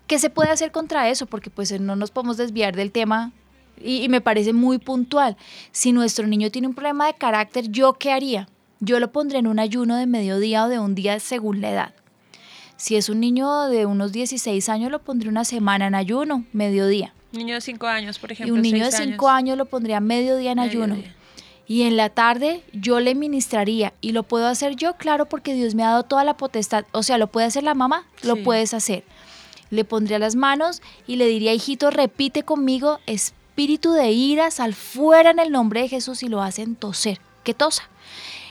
¿Qué se puede hacer contra eso? Porque pues no nos podemos desviar del tema y, y me parece muy puntual. Si nuestro niño tiene un problema de carácter, ¿yo qué haría? Yo lo pondré en un ayuno de mediodía o de un día según la edad. Si es un niño de unos 16 años, lo pondré una semana en ayuno, mediodía. Niño de 5 años, por ejemplo. Y un niño de 5 años. lo pondría mediodía en ayuno. Y en la tarde yo le ministraría. Y lo puedo hacer yo, claro, porque Dios me ha dado toda la potestad. O sea, lo puede hacer la mamá, lo puedes hacer. Le pondría las manos y le diría, hijito, repite conmigo, espíritu de ira, sal fuera en el nombre de Jesús y lo hacen toser. Que tosa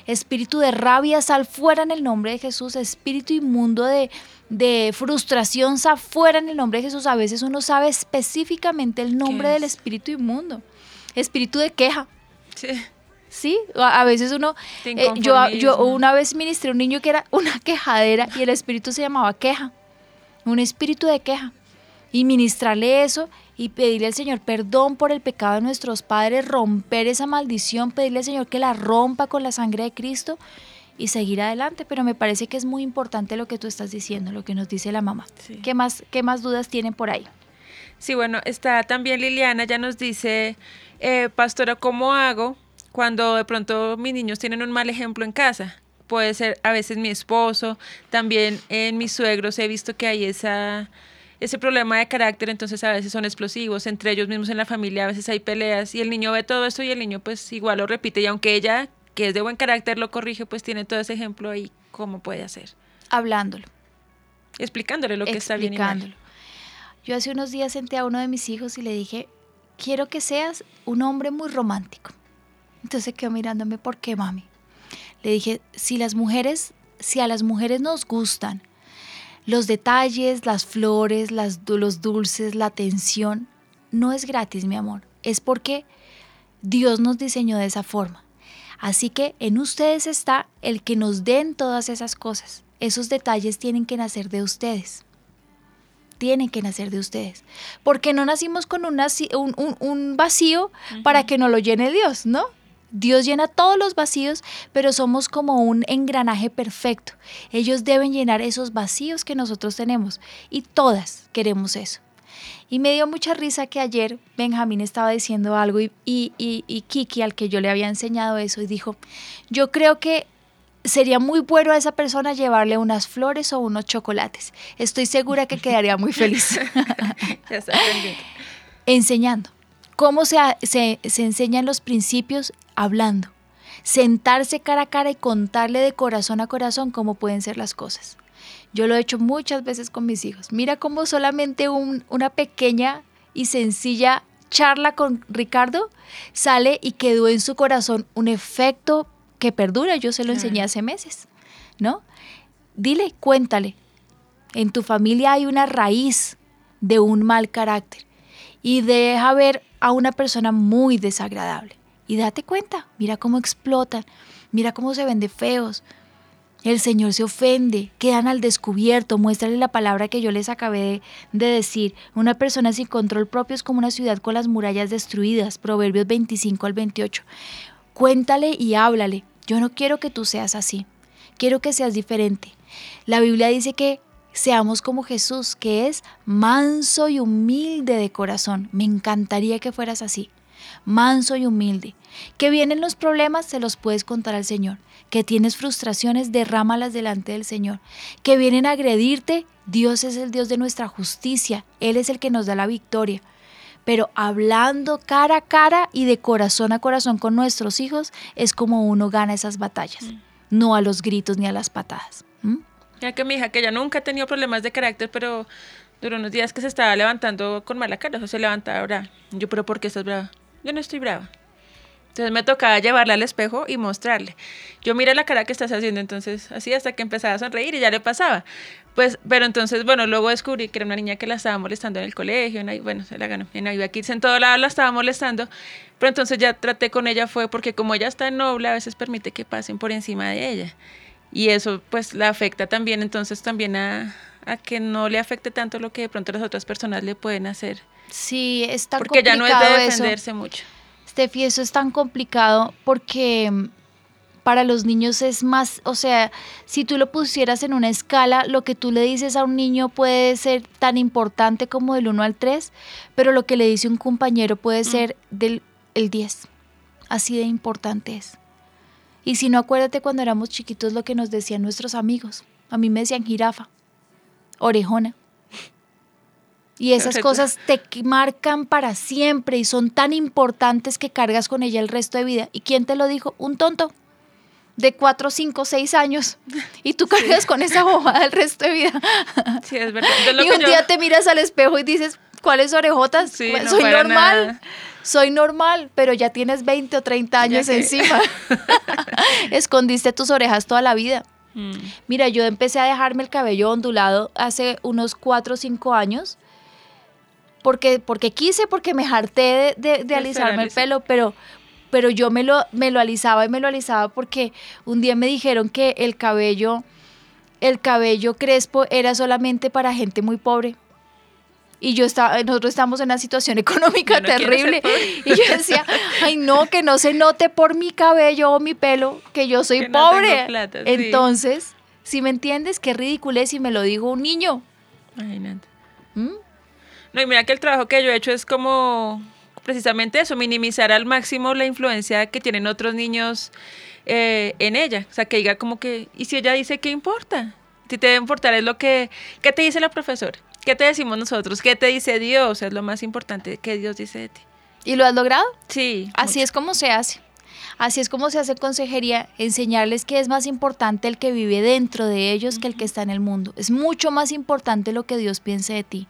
espíritu de rabia, sal fuera en el nombre de Jesús, espíritu inmundo de, de frustración, sal fuera en el nombre de Jesús. A veces uno sabe específicamente el nombre del espíritu inmundo, espíritu de queja. Sí. Sí, a veces uno, eh, yo, yo una vez ministré a un niño que era una (laughs) quejadera y el espíritu se llamaba queja, un espíritu de queja. Y ministrarle eso y pedirle al Señor perdón por el pecado de nuestros padres, romper esa maldición, pedirle al Señor que la rompa con la sangre de Cristo y seguir adelante. Pero me parece que es muy importante lo que tú estás diciendo, lo que nos dice la mamá. ¿Qué, más, ¿Qué más dudas tienen por ahí? Sí, bueno, está también Liliana, ya nos dice, eh, pastora, ¿cómo hago cuando de pronto mis niños tienen un mal ejemplo en casa? Puede ser a veces mi esposo, también en mis suegros he visto que hay esa ese problema de carácter, entonces a veces son explosivos, entre ellos mismos en la familia a veces hay peleas y el niño ve todo esto y el niño pues igual lo repite y aunque ella, que es de buen carácter, lo corrige, pues tiene todo ese ejemplo ahí, ¿cómo puede hacer? Hablándolo. Explicándole lo que está bien y mal. Yo hace unos días senté a uno de mis hijos y le dije, quiero que seas un hombre muy romántico. Entonces quedó mirándome, ¿por qué, mami? Le dije, si las mujeres, si a las mujeres nos gustan los detalles, las flores, las, los dulces, la atención, no es gratis, mi amor. Es porque Dios nos diseñó de esa forma. Así que en ustedes está el que nos den todas esas cosas. Esos detalles tienen que nacer de ustedes. Tienen que nacer de ustedes. Porque no nacimos con un, un, un vacío para que nos lo llene Dios, ¿no? Dios llena todos los vacíos, pero somos como un engranaje perfecto. Ellos deben llenar esos vacíos que nosotros tenemos y todas queremos eso. Y me dio mucha risa que ayer Benjamín estaba diciendo algo y, y, Kiki, al que yo le había enseñado eso, y dijo, yo creo que sería muy bueno a esa persona llevarle unas flores o unos chocolates. Estoy segura que quedaría muy feliz. (laughs) Enseñando. ¿Cómo se, se, se enseñan los principios? Hablando. Sentarse cara a cara y contarle de corazón a corazón cómo pueden ser las cosas. Yo lo he hecho muchas veces con mis hijos. Mira cómo solamente una pequeña y sencilla charla con Ricardo sale y quedó en su corazón un efecto que perdura. Yo se lo enseñé hace meses, ¿no? Dile, cuéntale. En tu familia hay una raíz de un mal carácter y deja ver a una persona muy desagradable. Y date cuenta, mira cómo explotan, mira cómo se ven de feos, el Señor se ofende, quedan al descubierto, muéstrale la palabra que yo les acabé de, decir. Una persona sin control propio es como una ciudad con las murallas destruidas, Proverbios 25 al 28. Cuéntale y háblale. Yo no quiero que tú seas así, quiero que seas diferente. La Biblia dice que seamos como Jesús, que es manso y humilde de corazón. Me encantaría que fueras así, manso y humilde. Que vienen los problemas, se los puedes contar al Señor que tienes frustraciones, derrámalas delante del Señor. Que vienen a agredirte, Dios es el Dios de nuestra justicia, Él es el que nos da la victoria. Pero hablando cara a cara y de corazón a corazón con nuestros hijos es como uno gana esas batallas, mm. no a los gritos ni a las patadas. Ya que mi hija, que ya nunca ha tenido problemas de carácter, pero duró unos días que se estaba levantando con mala cara, o se levantaba brava. Yo, pero ¿por qué estás brava? Yo no estoy brava. Entonces me tocaba llevarle al espejo y mostrarle. Yo mira la cara que estás haciendo, entonces así hasta que empezaba a sonreír y ya le pasaba. Pues, pero entonces, bueno, luego descubrí que era una niña que la estaba molestando en el colegio, bueno, se la ganó, en Navidad Kids en todo lado la estaba molestando, pero entonces ya traté con ella fue porque como ella está noble, a veces permite que pasen por encima de ella. Y eso pues la afecta también, entonces también a, a que no le afecte tanto lo que de pronto las otras personas le pueden hacer. Sí, está Porque ya no es de defenderse mucho. Steffi, eso es tan complicado porque mm, para los niños es más, o sea, si tú lo pusieras en una escala, lo que tú le dices a un niño puede ser tan importante como del 1 al 3, pero lo que le dice un compañero puede mm. ser del el 10. Así de importante es. Y si no, acuérdate cuando éramos chiquitos lo que nos decían nuestros amigos. A mí me decían jirafa, orejona. Y esas cosas te marcan para siempre y son tan importantes que cargas con ella el resto de vida. ¿Y quién te lo dijo? Un tonto de 4, 5, 6 años y tú cargas con esa bobada el resto de vida. Sí, es verdad. y un día te miras al espejo y dices, ¿cuáles orejotas? Soy normal. Soy normal, pero ya tienes 20 o 30 años encima. (laughs) Escondiste tus orejas toda la vida. Mm. Mira, yo empecé a dejarme el cabello ondulado hace unos 4 o 5 años porque, porque quise, porque me harté de, alisarme el pelo, pero, pero yo me lo, me lo alisaba y me lo alisaba porque un día me dijeron que el cabello, el cabello crespo era solamente para gente muy pobre. Y yo estaba, nosotros estamos en una situación (laughs) económica terrible. Y yo decía, ay no, que no se note por mi cabello o mi pelo que yo soy pobre. Entonces, si me entiendes, qué ridículo es si me lo dijo un niño. Imagínate. ¿Mm? No, y mira que el trabajo que yo he hecho es como precisamente eso, minimizar al máximo la influencia que tienen otros niños eh, en ella. O sea, que diga como que, ¿y si ella dice qué importa? Si te debe importar es lo que, ¿qué te dice la profesora? ¿Qué te decimos nosotros? ¿Qué te dice Dios? Es lo más importante que Dios dice de ti. ¿Y lo has logrado? Sí. Así es como se hace. Así es como se hace consejería, enseñarles que es más importante el que vive dentro de ellos que el que está en el mundo. Es mucho más importante lo que Dios piense de ti.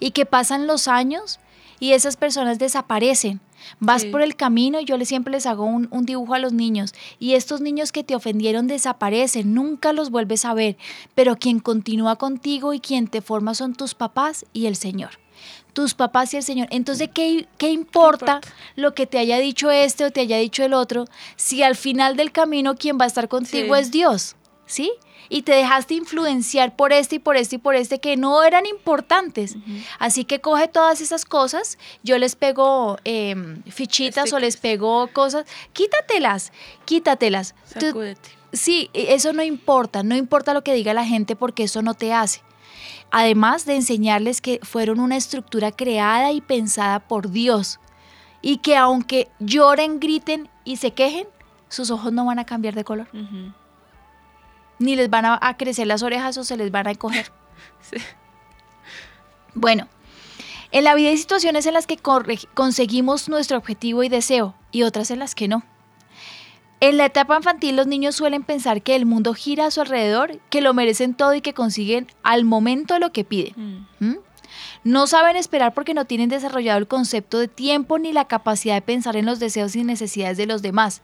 Y que pasan los años y esas personas desaparecen. Vas por el camino y yo siempre les hago un, un, dibujo a los niños y estos niños que te ofendieron desaparecen, nunca los vuelves a ver, pero quien continúa contigo y quien te forma son tus papás y el Señor. Tus papás y el Señor. Entonces, ¿qué, qué importa, importa? lo que te haya dicho este o te haya dicho el otro? Si al final del camino quien va a estar contigo Sí. es Dios, ¿sí? Y te dejaste influenciar por este y por este y por este que no eran importantes. Así que coge todas esas cosas, yo les pego em, fichitas o les pego cosas, quítatelas, quítatelas. Tú-. Sí, eso no importa, no importa lo que diga la gente porque eso no te hace. Además de enseñarles que fueron una estructura creada y pensada por Dios y que aunque lloren, griten y se quejen, sus ojos no van a cambiar de color, ni les van a, a crecer las orejas o se les van a encoger. (laughs) Sí. Bueno, en la vida hay situaciones en las que conseguimos nuestro objetivo y deseo y otras en las que no. En la etapa infantil los niños suelen pensar que el mundo gira a su alrededor, que lo merecen todo y que consiguen al momento lo que piden. Mm. ¿Mm? No saben esperar porque no tienen desarrollado el concepto de tiempo ni la capacidad de pensar en los deseos y necesidades de los demás.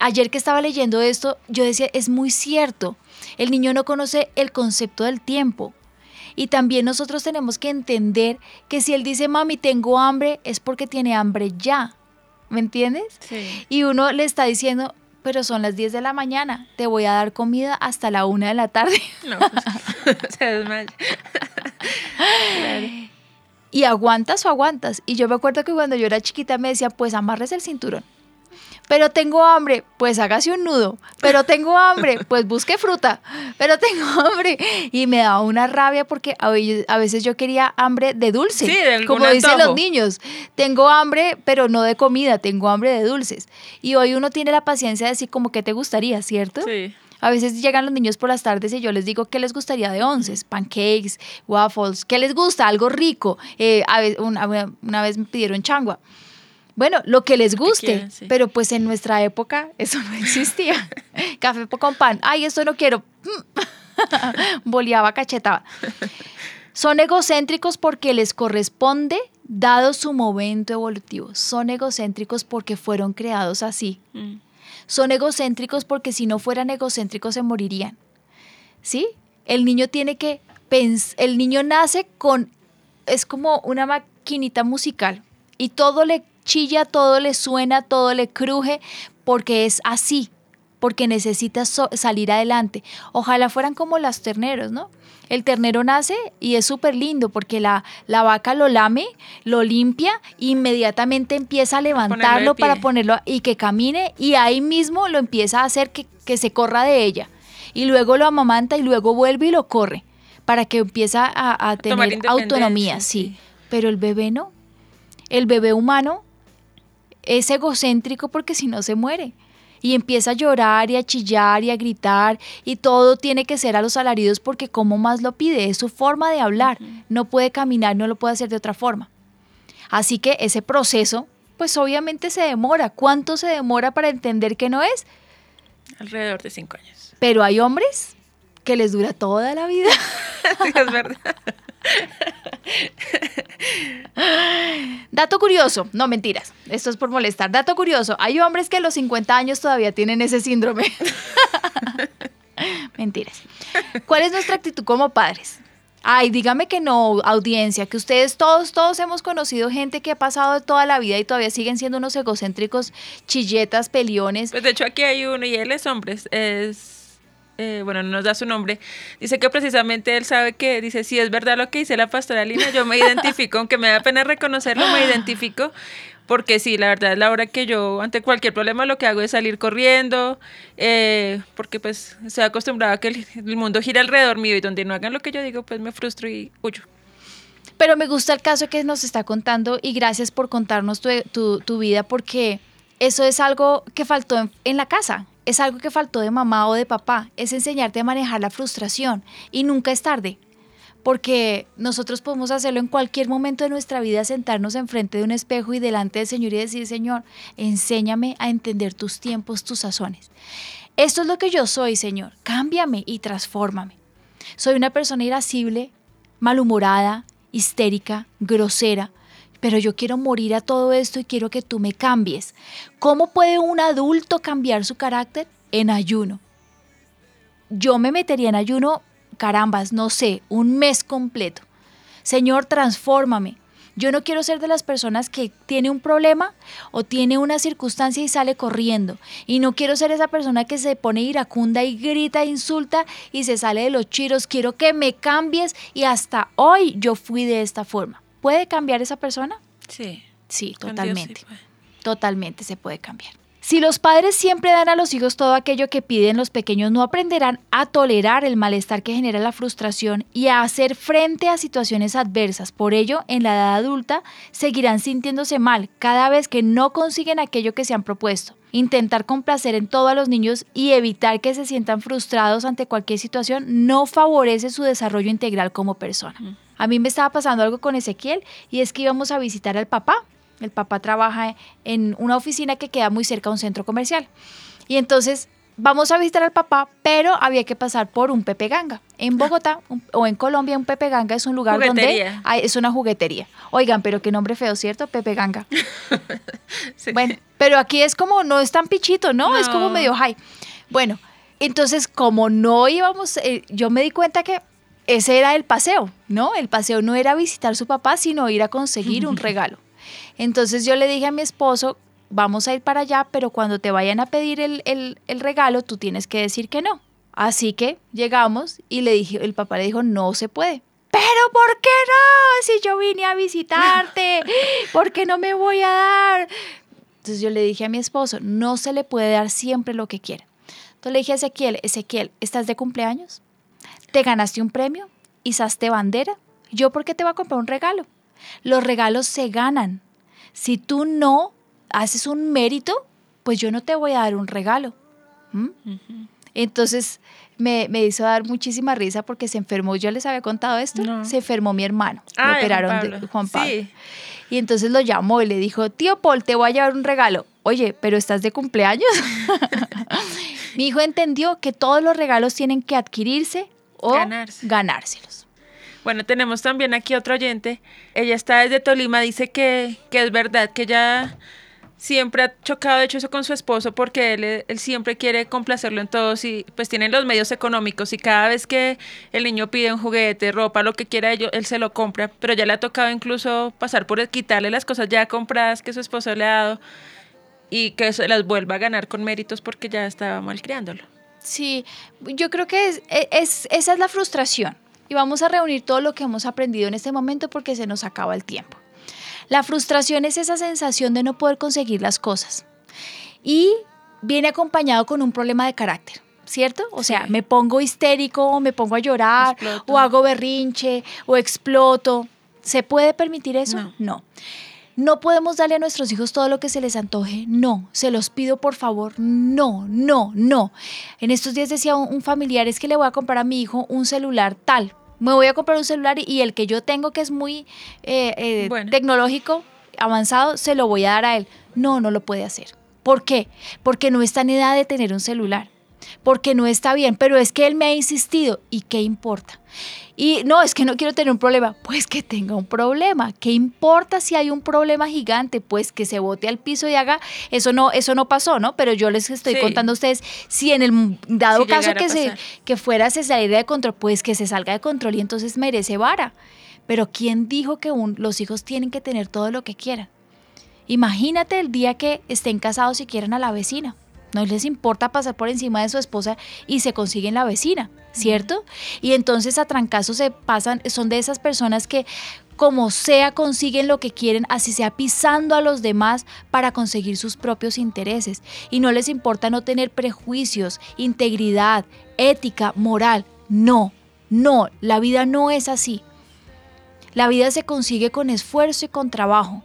Ayer que estaba leyendo esto, yo decía, es muy cierto, el niño no conoce el concepto del tiempo. Y también nosotros tenemos que entender que si él dice, mami, tengo hambre, es porque tiene hambre ya. ¿Me entiendes? Sí. Y uno le está diciendo, pero son las 10 de la mañana, te voy a dar comida hasta la 1 de la tarde. (laughs) No, (laughs) se desmaya. Claro. y aguantas o aguantas. Y yo me acuerdo que cuando yo era chiquita me decía, pues amarres el cinturón. Pero tengo hambre, pues hágase un nudo. Pero tengo hambre, pues busque fruta. Pero tengo (laughs) hambre. Y me daba una rabia porque a ve- a veces yo quería hambre de dulce. Sí, de como dicen antojo. los niños. Tengo hambre, pero no de comida, tengo hambre de dulces. Y hoy uno tiene la paciencia de decir como que te gustaría, ¿cierto? Sí. A veces llegan los niños por las tardes y yo les digo qué les gustaría de onces, pancakes, waffles, qué les gusta, algo rico. Eh, a ve- una, una vez me pidieron changua. Bueno, lo que les guste, sí. pero pues en nuestra época eso no existía. (laughs) Café con pan, ay, esto no quiero. (laughs) Boleaba, cachetaba. Son egocéntricos porque les corresponde dado su momento evolutivo. Son egocéntricos porque fueron creados así. Mm. Son egocéntricos porque si no fueran egocéntricos se morirían. ¿Sí? El niño tiene que pens el niño nace con es como una maquinita musical y todo le chilla, todo le suena, todo le cruje porque es así, porque necesita so- salir adelante. Ojalá fueran como las terneros, ¿no? El ternero nace y es súper lindo porque la, la vaca lo lame, lo limpia, e inmediatamente empieza a levantarlo para ponerlo y que camine y ahí mismo lo empieza a hacer que, que se corra de ella. Y luego lo amamanta y luego vuelve y lo corre para que empiece a, tener autonomía, sí. Pero el bebé no. El bebé humano es egocéntrico porque si no se muere. Y empieza a llorar y a chillar y a gritar y todo tiene que ser a los alaridos porque como más lo pide, es su forma de hablar. No puede caminar, no lo puede hacer de otra forma. Así que ese proceso, pues obviamente se demora. ¿Cuánto se demora para entender que no es? Alrededor de cinco años. Pero hay hombres que les dura toda la vida. (laughs) Sí, es verdad. (laughs) Dato curioso, no mentiras, esto es por molestar. Dato curioso, hay hombres que a los 50 años todavía tienen ese síndrome. (laughs) mentiras. ¿Cuál es nuestra actitud como padres? Ay, dígame que no, audiencia, que ustedes todos, todos hemos conocido gente que ha pasado toda la vida y todavía siguen siendo unos egocéntricos, chilletas, peliones. Pues de hecho aquí hay uno y él es hombre, es- eh, bueno, no nos da su nombre. Dice que precisamente él sabe que, dice, si es verdad lo que dice la pastoralina, yo me identifico, aunque me da pena reconocerlo, me identifico, porque sí, la verdad la hora que yo, ante cualquier problema, lo que hago es salir corriendo, eh, porque pues estoy acostumbrado a que el, el mundo gira alrededor mío y donde no hagan lo que yo digo, pues me frustro y huyo. Pero me gusta el caso que nos está contando y gracias por contarnos tu, tu- tu vida porque eso es algo que faltó en, en la casa, es algo que faltó de mamá o de papá, es enseñarte a manejar la frustración y nunca es tarde. Porque nosotros podemos hacerlo en cualquier momento de nuestra vida, sentarnos enfrente de un espejo y delante del Señor y decir, Señor, enséñame a entender tus tiempos, tus sazones. Esto es lo que yo soy, Señor. Cámbiame y transfórmame. Soy una persona irascible, malhumorada, histérica, grosera, pero yo quiero morir a todo esto y quiero que tú me cambies. ¿Cómo puede un adulto cambiar su carácter? En ayuno. Yo me metería en ayuno, carambas, no sé, un mes completo. Señor, transfórmame. Yo no quiero ser de las personas que tiene un problema o tiene una circunstancia y sale corriendo. Y no quiero ser esa persona que se pone iracunda y grita, insulta y se sale de los chiros. Quiero que me cambies y hasta hoy yo fui de esta forma. ¿Puede cambiar esa persona? Sí. Sí, totalmente. sí. Totalmente se puede cambiar. Si los padres siempre dan a los hijos todo aquello que piden, los pequeños no aprenderán a tolerar el malestar que genera la frustración y a hacer frente a situaciones adversas. Por ello, en la edad adulta, seguirán sintiéndose mal cada vez que no consiguen aquello que se han propuesto. Intentar complacer en todo a los niños y evitar que se sientan frustrados ante cualquier situación no favorece su desarrollo integral como persona. A mí me estaba pasando algo con Ezequiel y es que íbamos a visitar al papá el papá trabaja en una oficina que queda muy cerca de un centro comercial. Y entonces vamos a visitar al papá, pero había que pasar por un Pepe Ganga. En Bogotá un- o en Colombia, un Pepe Ganga es un lugar donde hay- es una juguetería. Oigan, pero qué nombre feo, ¿cierto? Pepe Ganga. (laughs) Sí. Bueno, pero aquí es como, no es tan pichito, ¿no? Es como medio high. Bueno, entonces como no íbamos, eh, yo me di cuenta que ese era el paseo, ¿no? El paseo no era visitar a su papá, sino ir a conseguir un (laughs) regalo. Entonces yo le dije a mi esposo, vamos a ir para allá, pero cuando te vayan a pedir el, el- el regalo, tú tienes que decir que no. Así que llegamos y le dije, el papá le dijo, no se puede. Pero ¿por qué no? Si yo vine a visitarte, (laughs) ¿por qué no me voy a dar? Entonces yo le dije a mi esposo, no se le puede dar siempre lo que quiera. Entonces le dije a Ezequiel, Ezequiel, ¿estás de cumpleaños? ¿Te ganaste un premio? ¿Izaste bandera? ¿Yo por qué te voy a comprar un regalo? Los regalos se ganan. Si tú no haces un mérito, pues yo no te voy a dar un regalo. ¿Mm? Entonces me, me hizo dar muchísima risa porque se enfermó. Yo les había contado esto. No. Se enfermó mi hermano. Lo Ah, Juan operaron de Pablo. Juan Pablo. Sí. Y entonces lo llamó y le dijo, tío Paul, te voy a llevar un regalo. Oye, pero ¿estás de cumpleaños? (laughs) (laughs) Mi hijo entendió que todos los regalos tienen que adquirirse o Ganarse. ganárselos. Bueno, tenemos también aquí otro oyente. Ella está desde Tolima, dice que, que es verdad, que ella siempre ha chocado, de hecho, eso con su esposo, porque él, él siempre quiere complacerlo en todos y pues tienen los medios económicos y cada vez que el niño pide un juguete, ropa, lo que quiera, ello- él se lo compra, pero ya le ha tocado incluso pasar por quitarle las cosas ya compradas que su esposo le ha dado y que se las vuelva a ganar con méritos porque ya estaba malcriándolo. Sí, yo creo que es, es- esa es la frustración. Y vamos a reunir todo lo que hemos aprendido en este momento porque se nos acaba el tiempo. La frustración es esa sensación de no poder conseguir las cosas. Y viene acompañado con un problema de carácter, ¿cierto? O sea, Sí. me pongo histérico, o me pongo a llorar, Exploto. o hago berrinche, o exploto. ¿Se puede permitir eso? No. no. No podemos darle a nuestros hijos todo lo que se les antoje. No, se los pido por favor. No, no, no. En estos días decía un, familiar, es que le voy a comprar a mi hijo un celular tal. Me voy a comprar un celular y, y el que yo tengo que es muy eh, eh, Bueno. tecnológico, avanzado, se lo voy a dar a él. No, no lo puede hacer. ¿Por qué? Porque no está en edad de tener un celular. Porque no está bien, pero es que él me ha insistido. ¿Y qué importa? Y no, es que no quiero tener un problema. Pues que tenga un problema. ¿Qué importa si hay un problema gigante? Pues que se bote al piso y haga. Eso no, eso no pasó, ¿no? Pero yo les estoy Sí. contando a ustedes si en el dado Si caso que, se, que fuera se saliera de control, pues que se salga de control y entonces merece vara. Pero ¿quién dijo que un- los hijos tienen que tener todo lo que quieran? Imagínate el día que estén casados y quieran a la vecina. No les importa pasar por encima de su esposa y se consiguen la vecina, ¿cierto? Y entonces a trancazos se pasan, son de esas personas que como sea consiguen lo que quieren, así sea pisando a los demás para conseguir sus propios intereses. Y no les importa no tener prejuicios, integridad, ética, moral. No, no, la vida no es así. La vida se consigue con esfuerzo y con trabajo.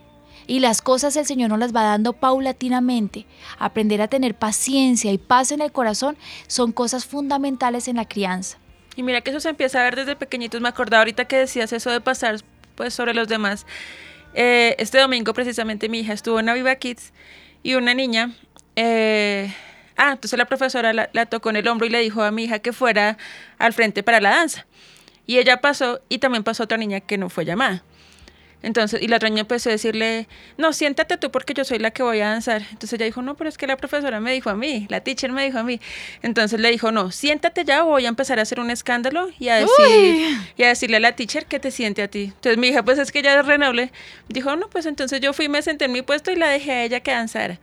Y las cosas el Señor nos las va dando paulatinamente. Aprender a tener paciencia y paz en el corazón son cosas fundamentales en la crianza. Y mira que eso se empieza a ver desde pequeñitos. Me acordaba ahorita que decías eso de pasar pues sobre los demás. Eh, este domingo precisamente mi hija estuvo en Aviva Kids y una niña, eh, ah, entonces la profesora la, la tocó en el hombro y le dijo a mi hija que fuera al frente para la danza. Y ella pasó y también pasó otra niña que no fue llamada. Entonces, y la otra niña empezó a decirle, no, siéntate tú porque yo soy la que voy a danzar. Entonces ella dijo, no, pero es que la profesora me dijo a mí, la teacher me dijo a mí. Entonces le dijo, no, siéntate ya o voy a empezar a hacer un escándalo y a, decir, y a decirle a la teacher que te siente a ti. Entonces mi hija, pues es que ella es renoble. Dijo, no, pues entonces yo fui, me senté en mi puesto y la dejé a ella que danzara.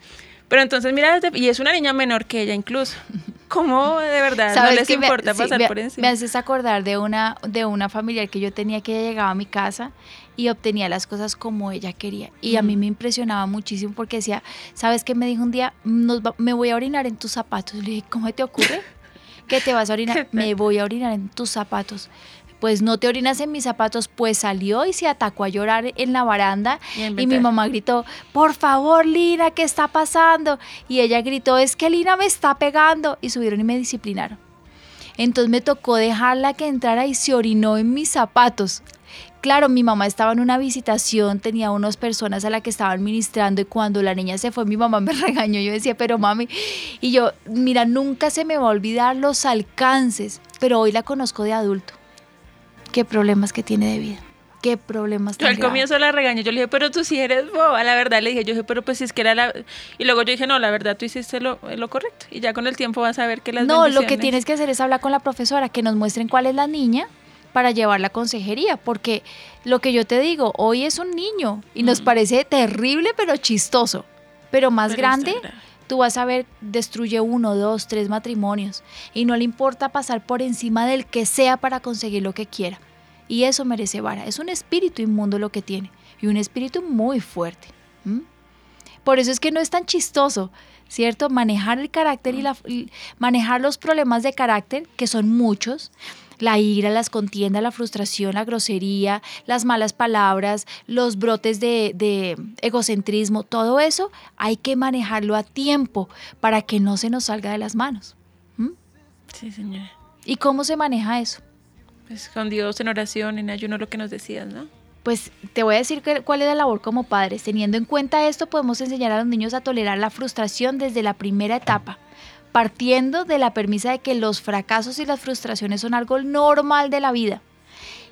Pero entonces, mira, y es una niña menor que ella incluso. (laughs) ¿Cómo de verdad no les importa pasar por encima? Me haces acordar de una, de una familiar que yo tenía que llegaba a mi casa y obtenía las cosas como ella quería. Y a mí me impresionaba muchísimo porque decía, ¿sabes qué me dijo un día? me voy a orinar en tus zapatos. Le dije, ¿cómo te ocurre? (laughs) ¿Que te vas a orinar? me voy a orinar en tus zapatos pues no te orinas en mis zapatos, pues salió y se atacó a llorar en la baranda y, mi mamá gritó, por favor Lina, ¿qué está pasando? Y ella gritó, es que Lina me está pegando y subieron y me disciplinaron. Entonces me tocó dejarla que entrara y se orinó en mis zapatos. Claro, mi mamá estaba en una visitación, tenía unas personas a las que estaban ministrando y cuando la niña se fue, mi mamá me (laughs) regañó. Yo decía, pero mami, y yo, mira, nunca se me va a olvidar los alcances, pero hoy la conozco de adulto. ¿Qué problemas que tiene de vida? ¿Qué problemas Yo al comienzo la regañé, yo le dije, pero tú sí eres boba, la verdad le dije, yo dije, pero pues si es que era la... Y luego yo dije, no, la verdad tú hiciste lo, lo correcto y ya con el tiempo vas a ver que las No, lo que tienes que hacer es hablar con la profesora, que nos muestren cuál es la niña para llevar la consejería, porque lo que yo te digo, hoy es un niño y nos parece terrible pero chistoso, pero más grande, tú vas a ver, destruye uno, dos, tres matrimonios y no le importa pasar por encima del que sea para conseguir lo que quiera. Y eso merece vara. Es un espíritu inmundo lo que tiene y un espíritu muy fuerte. Por eso es que no es tan chistoso, ¿cierto? Manejar el carácter y, la, manejar los problemas de carácter, que son muchos, la ira, las contiendas, la frustración, la grosería, las malas palabras, los brotes de, egocentrismo, todo eso hay que manejarlo a tiempo para que no se nos salga de las manos. ¿Mm? Sí, señora. ¿Y cómo se maneja eso? Pues con Dios, en oración, en ayuno, lo que nos decías, ¿no? Pues te voy a decir cuál es la labor como padres. Teniendo en cuenta esto, podemos enseñar a los niños a tolerar la frustración desde la primera etapa partiendo de la premisa de que los fracasos y las frustraciones son algo normal de la vida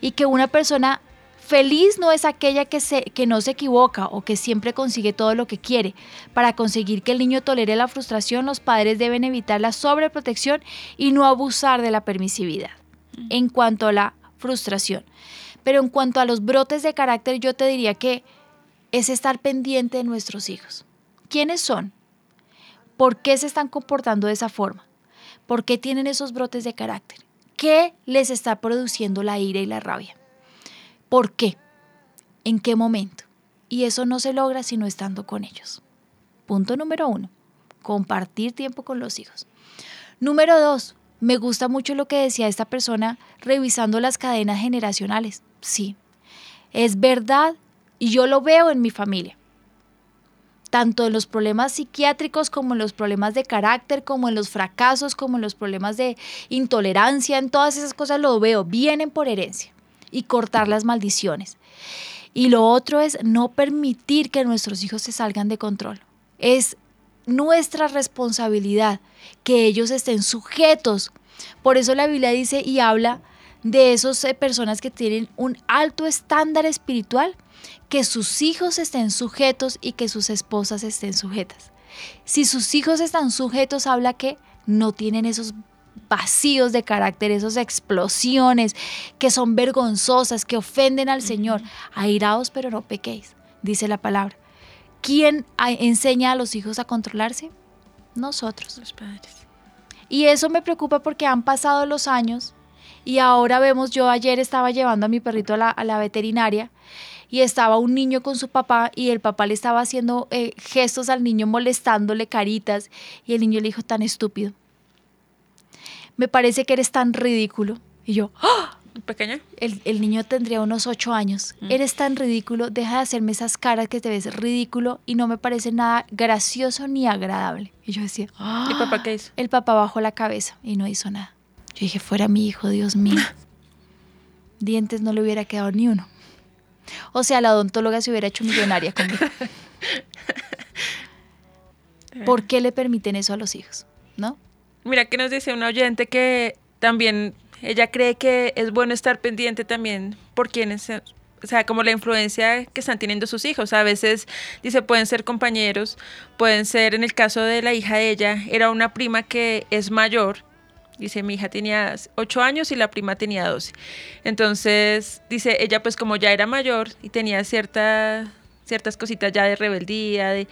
y que una persona feliz no es aquella que, se, que no se equivoca o que siempre consigue todo lo que quiere. Para conseguir que el niño tolere la frustración, los padres deben evitar la sobreprotección y no abusar de la permisividad en cuanto a la frustración. Pero en cuanto a los brotes de carácter, yo te diría que es estar pendiente de nuestros hijos. ¿Quiénes son? ¿Por qué se están comportando de esa forma? ¿Por qué tienen esos brotes de carácter? ¿Qué les está produciendo la ira y la rabia? ¿Por qué? ¿En qué momento? Y eso no se logra sino estando con ellos. Punto número uno, compartir tiempo con los hijos. Número dos, me gusta mucho lo que decía esta persona revisando las cadenas generacionales. Sí, es verdad y yo lo veo en mi familia tanto en los problemas psiquiátricos como en los problemas de carácter, como en los fracasos, como en los problemas de intolerancia, en todas esas cosas lo veo, vienen por herencia y cortar las maldiciones. Y lo otro es no permitir que nuestros hijos se salgan de control. Es nuestra responsabilidad que ellos estén sujetos. Por eso la Biblia dice y habla de esas eh, personas que tienen un alto estándar espiritual que sus hijos estén sujetos y que sus esposas estén sujetas. Si sus hijos están sujetos, habla que no tienen esos vacíos de carácter, esas explosiones que son vergonzosas, que ofenden al Señor. Airaos, pero no pequéis, dice la palabra. ¿Quién enseña a los hijos a controlarse? Nosotros. Los padres. Y eso me preocupa porque han pasado los años y ahora vemos, yo ayer estaba llevando a mi perrito a la, a la veterinaria y estaba un niño con su papá y el papá le estaba haciendo eh, gestos al niño molestándole caritas y el niño le dijo tan estúpido. Me parece que eres tan ridículo. Y yo, ¡Ah! ¿Pequeña? El, niño tendría unos ocho años. Mm. Eres tan ridículo, deja de hacerme esas caras que te ves ridículo y no me parece nada gracioso ni agradable. Y yo decía, ¿y el papá qué hizo? El papá bajó la cabeza y no hizo nada. Yo dije, fuera mi hijo, Dios mío. (laughs) Dientes no le hubiera quedado ni uno. O sea, la odontóloga se hubiera hecho millonaria conmigo. (laughs) ¿Por qué le permiten eso a los hijos? ¿No? Mira que nos dice una oyente que también ella cree que es bueno estar pendiente también por quienes o sea, como la influencia que están teniendo sus hijos. A veces, dice, pueden ser compañeros, pueden ser, en el caso de la hija de ella, era una prima que es mayor. Dice, mi hija tenía 8 años y la prima tenía 12. Entonces, dice, ella pues como ya era mayor y tenía cierta, ciertas cositas ya de rebeldía, de,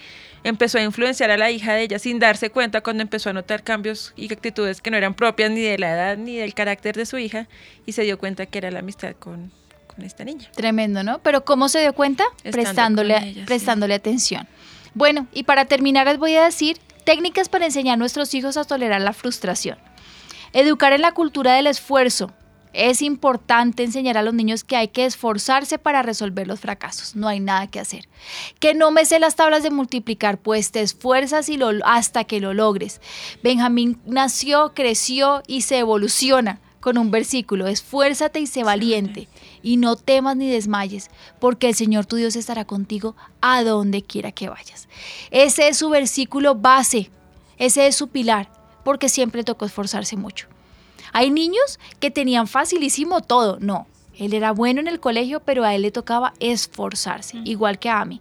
empezó a influenciar a la hija de ella sin darse cuenta cuando empezó a notar cambios y actitudes que no eran propias ni de la edad ni del carácter de su hija y se dio cuenta que era la amistad con, con esta niña. Tremendo, ¿no? Pero ¿cómo se dio cuenta? Estando prestándole, sí. prestándole atención. Bueno, y para terminar les voy a decir técnicas para enseñar a nuestros hijos a tolerar la frustración. Educar en la cultura del esfuerzo. Es importante enseñar a los niños que hay que esforzarse para resolver los fracasos. No hay nada que hacer. Que no me sé las tablas de multiplicar, pues te esfuerzas y lo, hasta que lo logres. Benjamín nació, creció y se evoluciona con un versículo. Esfuérzate y sé valiente y no temas ni desmayes, porque el Señor tu Dios estará contigo a donde quiera que vayas. Ese es su versículo base, ese es su pilar, porque siempre tocó esforzarse mucho. Hay niños que tenían facilísimo todo, no. Él era bueno en el colegio, pero a él le tocaba esforzarse, igual que a mí.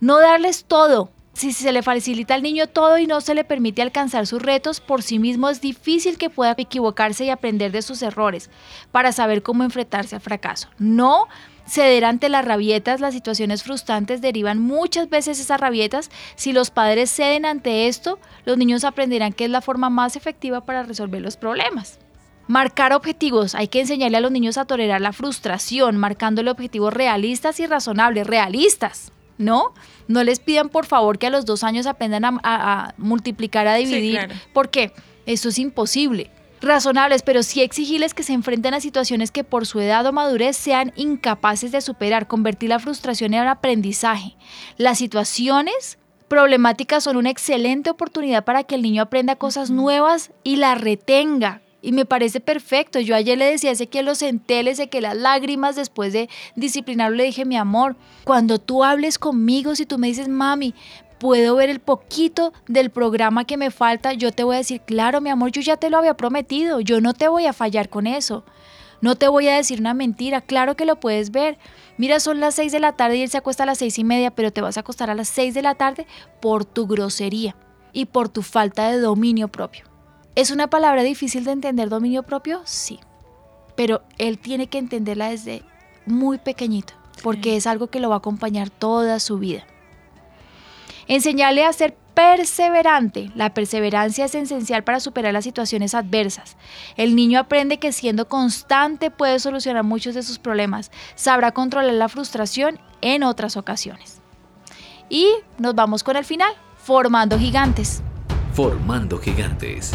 No darles todo. Si se le facilita al niño todo y no se le permite alcanzar sus retos, por sí mismo es difícil que pueda equivocarse y aprender de sus errores para saber cómo enfrentarse al fracaso. No ceder ante las rabietas, las situaciones frustrantes derivan muchas veces esas rabietas. Si los padres ceden ante esto, los niños aprenderán que es la forma más efectiva para resolver los problemas. Marcar objetivos. Hay que enseñarle a los niños a tolerar la frustración, marcándole objetivos realistas y razonables. Realistas, ¿no? No les pidan por favor que a los dos años aprendan a, a- a multiplicar, a dividir, claro. porque eso es imposible. Razonables, pero sí exigirles que se enfrenten a situaciones que por su edad o madurez sean incapaces de superar, convertir la frustración en aprendizaje. Las situaciones problemáticas son una excelente oportunidad para que el niño aprenda cosas nuevas y las retenga. Y me parece perfecto. Yo ayer le decía a Ezequiel, lo senté, le sequé las lágrimas después de disciplinarlo. Le dije, mi amor, cuando tú hables conmigo, si tú me dices, mami, puedo ver el poquito del programa que me falta, yo te voy a decir, claro, mi amor, yo ya te lo había prometido. Yo no te voy a fallar con eso. No te voy a decir una mentira, claro que lo puedes ver. Mira, son las seis de la tarde y él se acuesta a las seis y media, pero te vas a acostar a las seis de la tarde por tu grosería y por tu falta de dominio propio. ¿Es una palabra difícil de entender dominio propio? Sí. Pero él tiene que entenderla desde muy pequeñito, porque es algo que lo va a acompañar toda su vida. Enseñarle a ser perseverante. La perseverancia es esencial para superar las situaciones adversas. El niño aprende que siendo constante puede solucionar muchos de sus problemas. Sabrá controlar la frustración en otras ocasiones. Y nos vamos con el final, formando gigantes. Formando gigantes.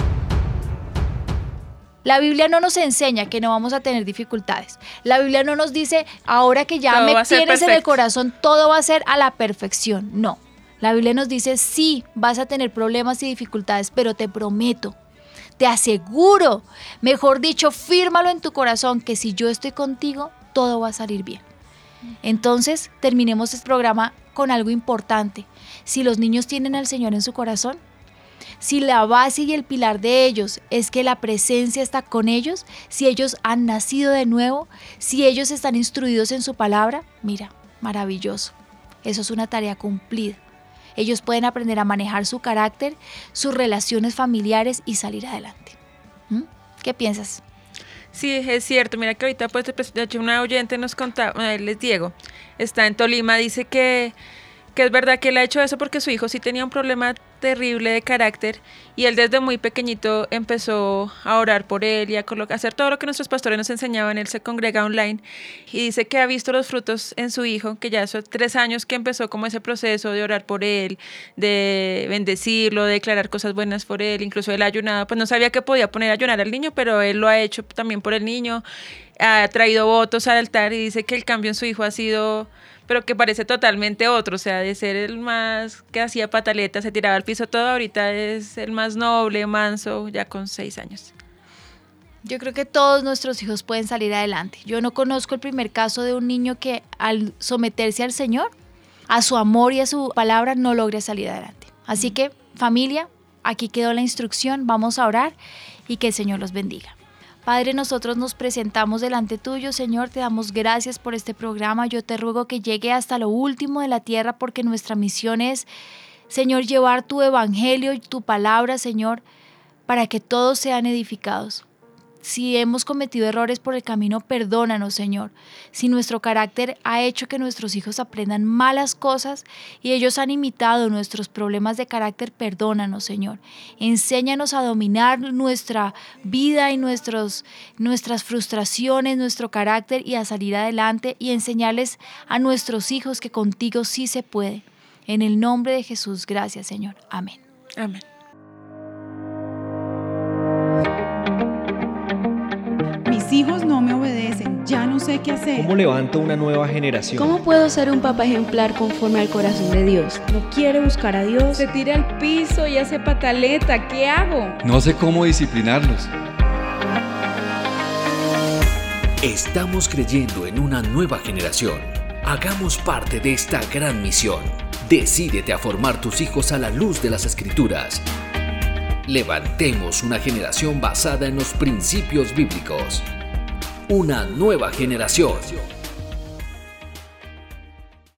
La Biblia no nos enseña que no vamos a tener dificultades. La Biblia no nos dice, ahora que ya Todo me tienes en el corazón, todo va a ser a la perfección. No. La Biblia nos dice, sí, vas a tener problemas y dificultades, pero te prometo, te aseguro, mejor dicho, fírmalo en tu corazón, que si yo estoy contigo, todo va a salir bien. Entonces, terminemos este programa con algo importante. Si los niños tienen al Señor en su corazón, si la base y el pilar de ellos es que la presencia está con ellos, si ellos han nacido de nuevo, si ellos están instruidos en su palabra, mira, maravilloso. Eso es una tarea cumplida. Ellos pueden aprender a manejar su carácter, sus relaciones familiares y salir adelante. ¿Mm? ¿Qué piensas? Sí, es cierto. Mira que ahorita, pues, de hecho, una oyente nos contaba, él es Diego, está en Tolima, dice que, que es verdad que él ha hecho eso porque su hijo sí tenía un problema terrible de carácter y él desde muy pequeñito empezó a orar por él y a hacer todo lo que nuestros pastores nos enseñaban. Él se congrega online y dice que ha visto los frutos en su hijo, que ya hace tres años que empezó como ese proceso de orar por él, de bendecirlo, de declarar cosas buenas por él, incluso él ha ayunado, pues no sabía que podía poner a ayunar al niño, pero él lo ha hecho también por el niño, ha traído votos al altar y dice que el cambio en su hijo ha sido pero que parece totalmente otro, o sea, de ser el más que hacía pataletas, se tiraba al piso todo, ahorita es el más noble, manso, ya con seis años. Yo creo que todos nuestros hijos pueden salir adelante. Yo no conozco el primer caso de un niño que al someterse al Señor, a su amor y a su palabra, no logre salir adelante. Así que, familia, aquí quedó la instrucción, vamos a orar y que el Señor los bendiga. Padre, nosotros nos presentamos delante tuyo, Señor, te damos gracias por este programa. Yo te ruego que llegue hasta lo último de la tierra porque nuestra misión es, Señor, llevar tu evangelio y tu palabra, Señor, para que todos sean edificados. Si hemos cometido errores por el camino, perdónanos, Señor. Si nuestro carácter ha hecho que nuestros hijos aprendan malas cosas y ellos han imitado nuestros problemas de carácter, perdónanos, Señor. Enséñanos a dominar nuestra vida y nuestros, nuestras frustraciones, nuestro carácter y a salir adelante y enseñarles a nuestros hijos que contigo sí se puede. En el nombre de Jesús, gracias, Señor. Amén. Amén. Mis hijos no me obedecen. Ya no sé qué hacer. ¿Cómo levanto una nueva generación? ¿Cómo puedo ser un papá ejemplar conforme al corazón de Dios? No quiere buscar a Dios. Se tira al piso y hace pataleta. ¿Qué hago? No sé cómo disciplinarlos. Estamos creyendo en una nueva generación. Hagamos parte de esta gran misión. Decídete a formar tus hijos a la luz de las escrituras. Levantemos una generación basada en los principios bíblicos. Una nueva generación.